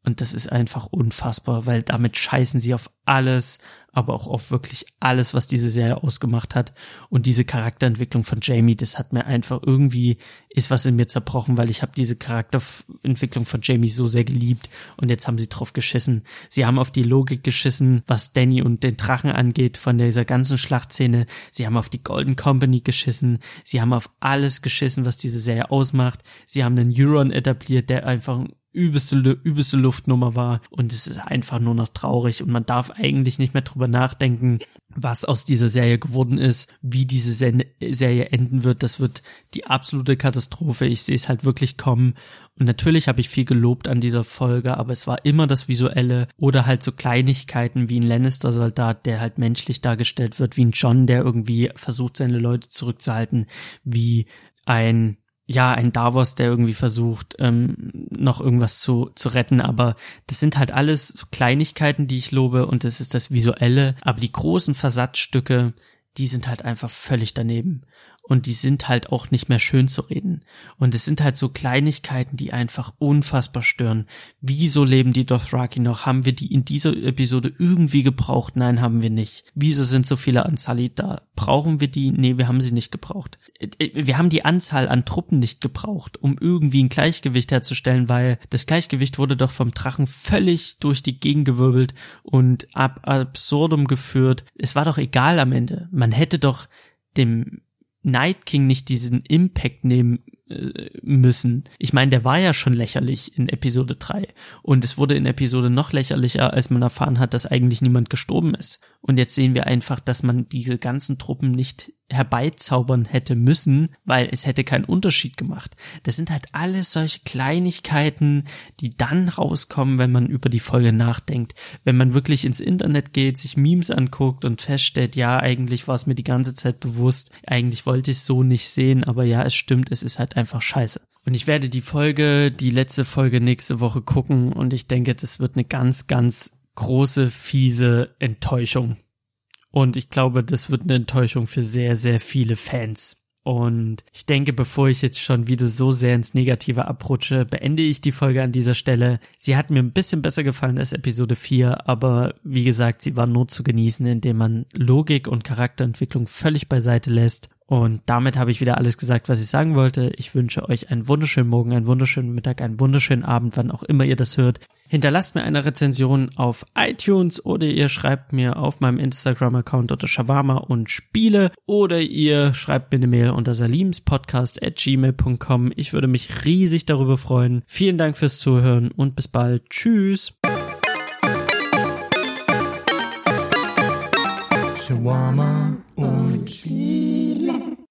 Und das ist einfach unfassbar, weil damit scheißen sie auf alles, aber auch auf wirklich alles, was diese Serie ausgemacht hat. Und diese Charakterentwicklung von Jamie, das hat mir einfach irgendwie, ist was in mir zerbrochen, weil ich habe diese Charakterentwicklung von Jamie so sehr geliebt und jetzt haben sie drauf geschissen. Sie haben auf die Logik geschissen, was Danny und den Drachen angeht von dieser ganzen Schlachtszene. Sie haben auf die Golden Company geschissen. Sie haben auf alles geschissen, was diese Serie ausmacht. Sie haben einen Euron etabliert, der einfach übelste, übelste Luftnummer war und es ist einfach nur noch traurig und man darf eigentlich nicht mehr drüber nachdenken, was aus dieser Serie geworden ist, wie diese Serie enden wird. Das wird die absolute Katastrophe. Ich sehe es halt wirklich kommen. Und natürlich habe ich viel gelobt an dieser Folge, aber es war immer das Visuelle oder halt so Kleinigkeiten wie ein Lannister-Soldat, der halt menschlich dargestellt wird, wie ein John, der irgendwie versucht, seine Leute zurückzuhalten, wie ein ja, ein Davos, der irgendwie versucht, ähm, noch irgendwas zu, zu retten, aber das sind halt alles so Kleinigkeiten, die ich lobe und das ist das Visuelle, aber die großen Versatzstücke, die sind halt einfach völlig daneben und die sind halt auch nicht mehr schön zu reden. Und es sind halt so Kleinigkeiten, die einfach unfassbar stören. Wieso leben die Dothraki noch? Haben wir die in dieser Episode irgendwie gebraucht? Nein, haben wir nicht. Wieso sind so viele Anzahl da? Brauchen wir die? Nee, wir haben sie nicht gebraucht. Wir haben die Anzahl an Truppen nicht gebraucht, um irgendwie ein Gleichgewicht herzustellen, weil das Gleichgewicht wurde doch vom Drachen völlig durch die Gegend gewirbelt und ab absurdum geführt. Es war doch egal am Ende. Man hätte doch dem Night King nicht diesen Impact nehmen äh, müssen. Ich meine, der war ja schon lächerlich in Episode 3 und es wurde in Episode noch lächerlicher, als man erfahren hat, dass eigentlich niemand gestorben ist. Und jetzt sehen wir einfach, dass man diese ganzen Truppen nicht herbeizaubern hätte müssen, weil es hätte keinen Unterschied gemacht. Das sind halt alles solche Kleinigkeiten, die dann rauskommen, wenn man über die Folge nachdenkt. Wenn man wirklich ins Internet geht, sich Memes anguckt und feststellt, ja, eigentlich war es mir die ganze Zeit bewusst, eigentlich wollte ich es so nicht sehen, aber ja, es stimmt, es ist halt einfach scheiße. Und ich werde die Folge, die letzte Folge nächste Woche gucken und ich denke, das wird eine ganz, ganz große, fiese Enttäuschung. Und ich glaube, das wird eine Enttäuschung für sehr, sehr viele Fans. Und ich denke, bevor ich jetzt schon wieder so sehr ins Negative abrutsche, beende ich die Folge an dieser Stelle. Sie hat mir ein bisschen besser gefallen als Episode 4, aber wie gesagt, sie war nur zu genießen, indem man Logik und Charakterentwicklung völlig beiseite lässt und damit habe ich wieder alles gesagt, was ich sagen wollte. Ich wünsche euch einen wunderschönen Morgen, einen wunderschönen Mittag, einen wunderschönen Abend, wann auch immer ihr das hört. Hinterlasst mir eine Rezension auf iTunes oder ihr schreibt mir auf meinem Instagram-Account unter Shawarma und Spiele oder ihr schreibt mir eine Mail unter salimspodcast at gmail.com. Ich würde mich riesig darüber freuen. Vielen Dank fürs Zuhören und bis bald. Tschüss. Shawarma und Spiele.